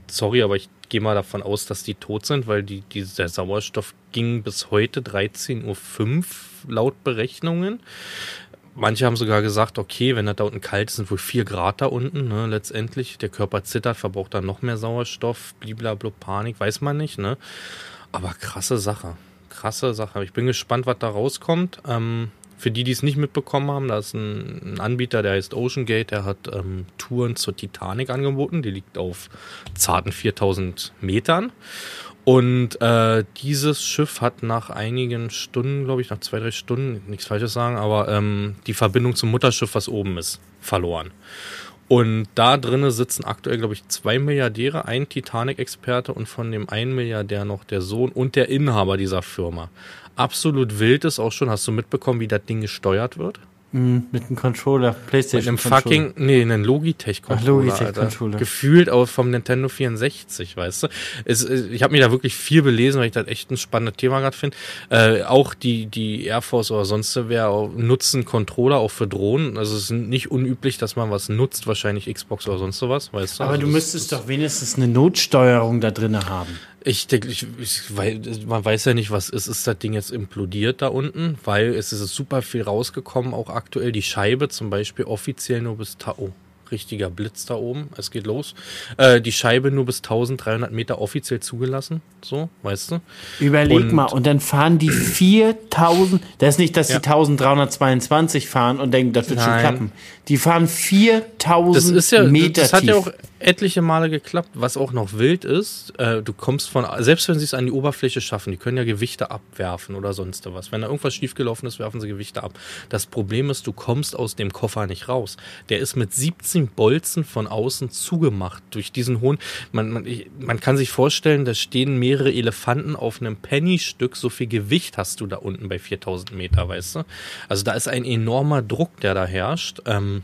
sorry, aber ich gehe mal davon aus, dass die tot sind, weil die, die, der Sauerstoff ging bis heute 13.05 Uhr laut Berechnungen. Manche haben sogar gesagt, okay, wenn das da unten kalt ist, sind wohl 4 Grad da unten, ne, letztendlich. Der Körper zittert, verbraucht dann noch mehr Sauerstoff, blablabla, Panik, weiß man nicht, ne. Aber krasse Sache. Krasse Sache. Ich bin gespannt, was da rauskommt. Ähm, für die, die es nicht mitbekommen haben, da ist ein, ein Anbieter, der heißt Ocean Gate, der hat ähm, Touren zur Titanic angeboten. Die liegt auf zarten 4000 Metern. Und äh, dieses Schiff hat nach einigen Stunden, glaube ich, nach zwei, drei Stunden, nichts Falsches sagen, aber ähm, die Verbindung zum Mutterschiff, was oben ist, verloren. Und da drinnen sitzen aktuell, glaube ich, zwei Milliardäre, ein Titanic-Experte und von dem einen Milliardär noch der Sohn und der Inhaber dieser Firma. Absolut wild ist auch schon, hast du mitbekommen, wie das Ding gesteuert wird? Mhm, mit einem Controller, Mit Playstation einem fucking, nee, einen Logitech-Controller. Ach, Logitech. Controller. Gefühlt auch vom Nintendo 64, weißt du. Es, es- ich habe mir da wirklich viel belesen, weil ich das echt ein spannendes Thema gerade finde. Äh, auch die, die Air Force oder sonst wer nutzen Controller auch für Drohnen. Also es ist nicht unüblich, dass man was nutzt, wahrscheinlich Xbox oder sonst sowas, weißt du. Aber also du das- müsstest doch wenigstens eine Notsteuerung da drin haben. Ich denke, ich, ich, weil, man weiß ja nicht, was ist. Ist das Ding jetzt implodiert da unten? Weil es ist super viel rausgekommen, auch aktuell. Die Scheibe zum Beispiel offiziell nur bis Ta oh, richtiger Blitz da oben. Es geht los. Äh, die Scheibe nur bis 1300 Meter offiziell zugelassen. So, weißt du? Überleg und, mal, und dann fahren die 4000. Das ist nicht, dass ja. die 1322 fahren und denken, das wird Nein. schon klappen. Die fahren 4000 das ist ja, Meter. Das hat tief. ja auch etliche Male geklappt. Was auch noch wild ist, äh, du kommst von, selbst wenn sie es an die Oberfläche schaffen, die können ja Gewichte abwerfen oder sonst was. Wenn da irgendwas schiefgelaufen ist, werfen sie Gewichte ab. Das Problem ist, du kommst aus dem Koffer nicht raus. Der ist mit 17 Bolzen von außen zugemacht durch diesen hohen. Man, man, man kann sich vorstellen, da stehen mehrere Elefanten auf einem Penny-Stück. So viel Gewicht hast du da unten bei 4000 Meter, weißt du? Also da ist ein enormer Druck, der da herrscht. Ähm,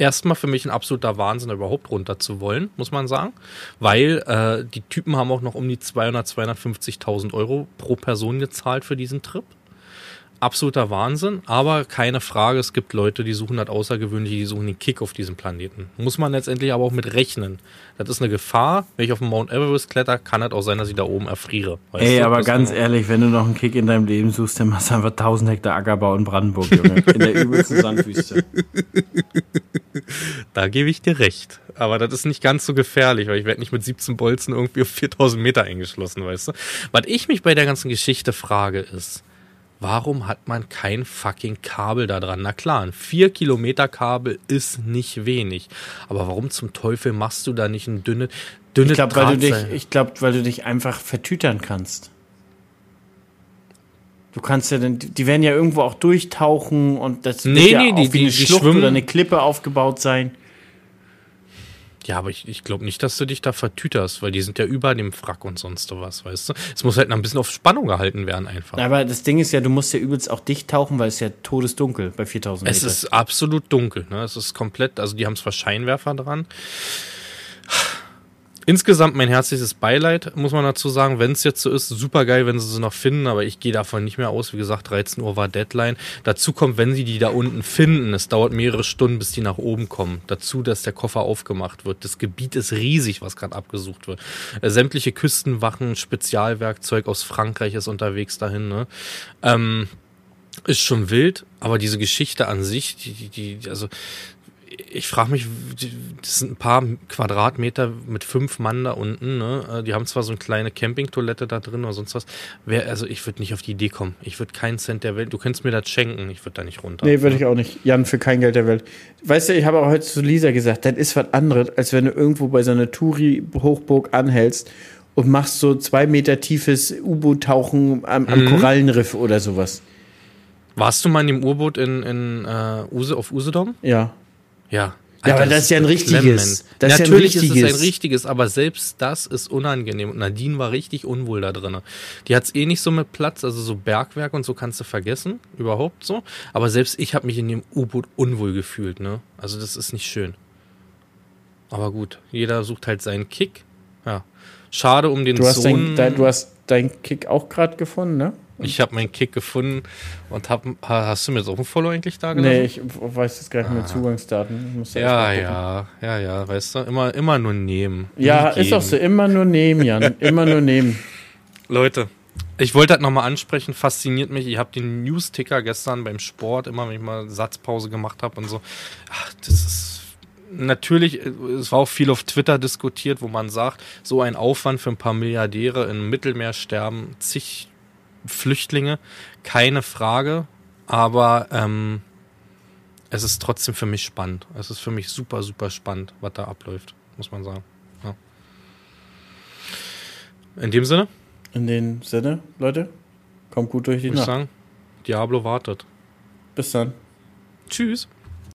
erstmal für mich ein absoluter Wahnsinn, überhaupt runter zu wollen, muss man sagen. Weil äh, die Typen haben auch noch um die 200, 250.000 Euro pro Person gezahlt für diesen Trip absoluter Wahnsinn, aber keine Frage, es gibt Leute, die suchen das Außergewöhnliche, die suchen den Kick auf diesem Planeten. Muss man letztendlich aber auch mit rechnen. Das ist eine Gefahr. Wenn ich auf den Mount Everest kletter, kann das auch sein, dass ich da oben erfriere. Ey, du? aber ganz ehrlich, wenn du noch einen Kick in deinem Leben suchst, dann machst du einfach 1000 Hektar Ackerbau in Brandenburg, Junge. In der übelsten Sandwüste. Da gebe ich dir recht. Aber das ist nicht ganz so gefährlich, weil ich werde nicht mit 17 Bolzen irgendwie auf 4000 Meter eingeschlossen, weißt du? Was ich mich bei der ganzen Geschichte frage ist, Warum hat man kein fucking Kabel da dran? Na klar, ein 4 Kilometer Kabel ist nicht wenig. Aber warum zum Teufel machst du da nicht ein dünne, dünne Ich glaube, weil, du dich, ich glaub, weil du dich einfach vertütern kannst. Du kannst ja dann, die werden ja irgendwo auch durchtauchen und das nee, wird ja nee, auch die, wie eine die Schlucht schwimmen. oder eine Klippe aufgebaut sein. Ja, aber ich, ich glaube nicht, dass du dich da vertüterst, weil die sind ja über dem Frack und sonst was, weißt du? Es muss halt ein bisschen auf Spannung gehalten werden einfach. Aber das Ding ist ja, du musst ja übelst auch dicht tauchen, weil es ja todesdunkel bei 4000 Meter. Es ist absolut dunkel, ne? Es ist komplett, also die haben zwar Scheinwerfer dran. Insgesamt mein herzliches Beileid, muss man dazu sagen. Wenn es jetzt so ist, super geil, wenn sie sie noch finden, aber ich gehe davon nicht mehr aus. Wie gesagt, 13 Uhr war Deadline. Dazu kommt, wenn sie die da unten finden, es dauert mehrere Stunden, bis die nach oben kommen. Dazu, dass der Koffer aufgemacht wird. Das Gebiet ist riesig, was gerade abgesucht wird. Äh, sämtliche Küstenwachen, Spezialwerkzeug aus Frankreich ist unterwegs dahin. Ne? Ähm, ist schon wild, aber diese Geschichte an sich, die, die, die also ich frage mich, das sind ein paar Quadratmeter mit fünf Mann da unten. Ne? Die haben zwar so eine kleine Campingtoilette da drin oder sonst was. Wer, also ich würde nicht auf die Idee kommen. Ich würde keinen Cent der Welt. Du könntest mir das schenken. Ich würde da nicht runter. Nee, würde ich auch nicht. Jan, für kein Geld der Welt. Weißt du, ich habe auch heute zu Lisa gesagt, das ist was anderes, als wenn du irgendwo bei so einer Touri-Hochburg anhältst und machst so zwei Meter tiefes U-Boot-Tauchen am, am mhm. Korallenriff oder sowas. Warst du mal in dem U-Boot in, in uh, Use, auf Usedom? Ja. Ja. Alter, ja, aber das ist ja ein richtiges. Das Natürlich ist, ja ein richtiges. ist es ein richtiges, aber selbst das ist unangenehm. Und Nadine war richtig unwohl da drin. Die hat es eh nicht so mit Platz, also so Bergwerk und so kannst du vergessen, überhaupt so. Aber selbst ich habe mich in dem U-Boot unwohl gefühlt, ne? Also das ist nicht schön. Aber gut, jeder sucht halt seinen Kick. Ja. Schade um den du hast Sohn. Dein, du hast deinen Kick auch gerade gefunden, ne? Ich habe meinen Kick gefunden und hab, hast du mir jetzt auch ein Follow eigentlich da gelassen? Nee, ich weiß jetzt gar nicht mehr ah. Zugangsdaten. ja, ja, ja, ja, weißt du, immer, immer nur nehmen. Ja, ist auch so, immer nur nehmen, Jan, immer nur nehmen. Leute, ich wollte das nochmal ansprechen, fasziniert mich. Ich habe den News-Ticker gestern beim Sport, immer wenn ich mal Satzpause gemacht habe und so. Ach, das ist natürlich, es war auch viel auf Twitter diskutiert, wo man sagt, so ein Aufwand für ein paar Milliardäre im Mittelmeer sterben zig Flüchtlinge, keine Frage, aber ähm, es ist trotzdem für mich spannend. Es ist für mich super, super spannend, was da abläuft, muss man sagen. Ja. In dem Sinne? In dem Sinne, Leute, kommt gut durch die Nacht. Ich sagen, Diablo wartet. Bis dann. Tschüss.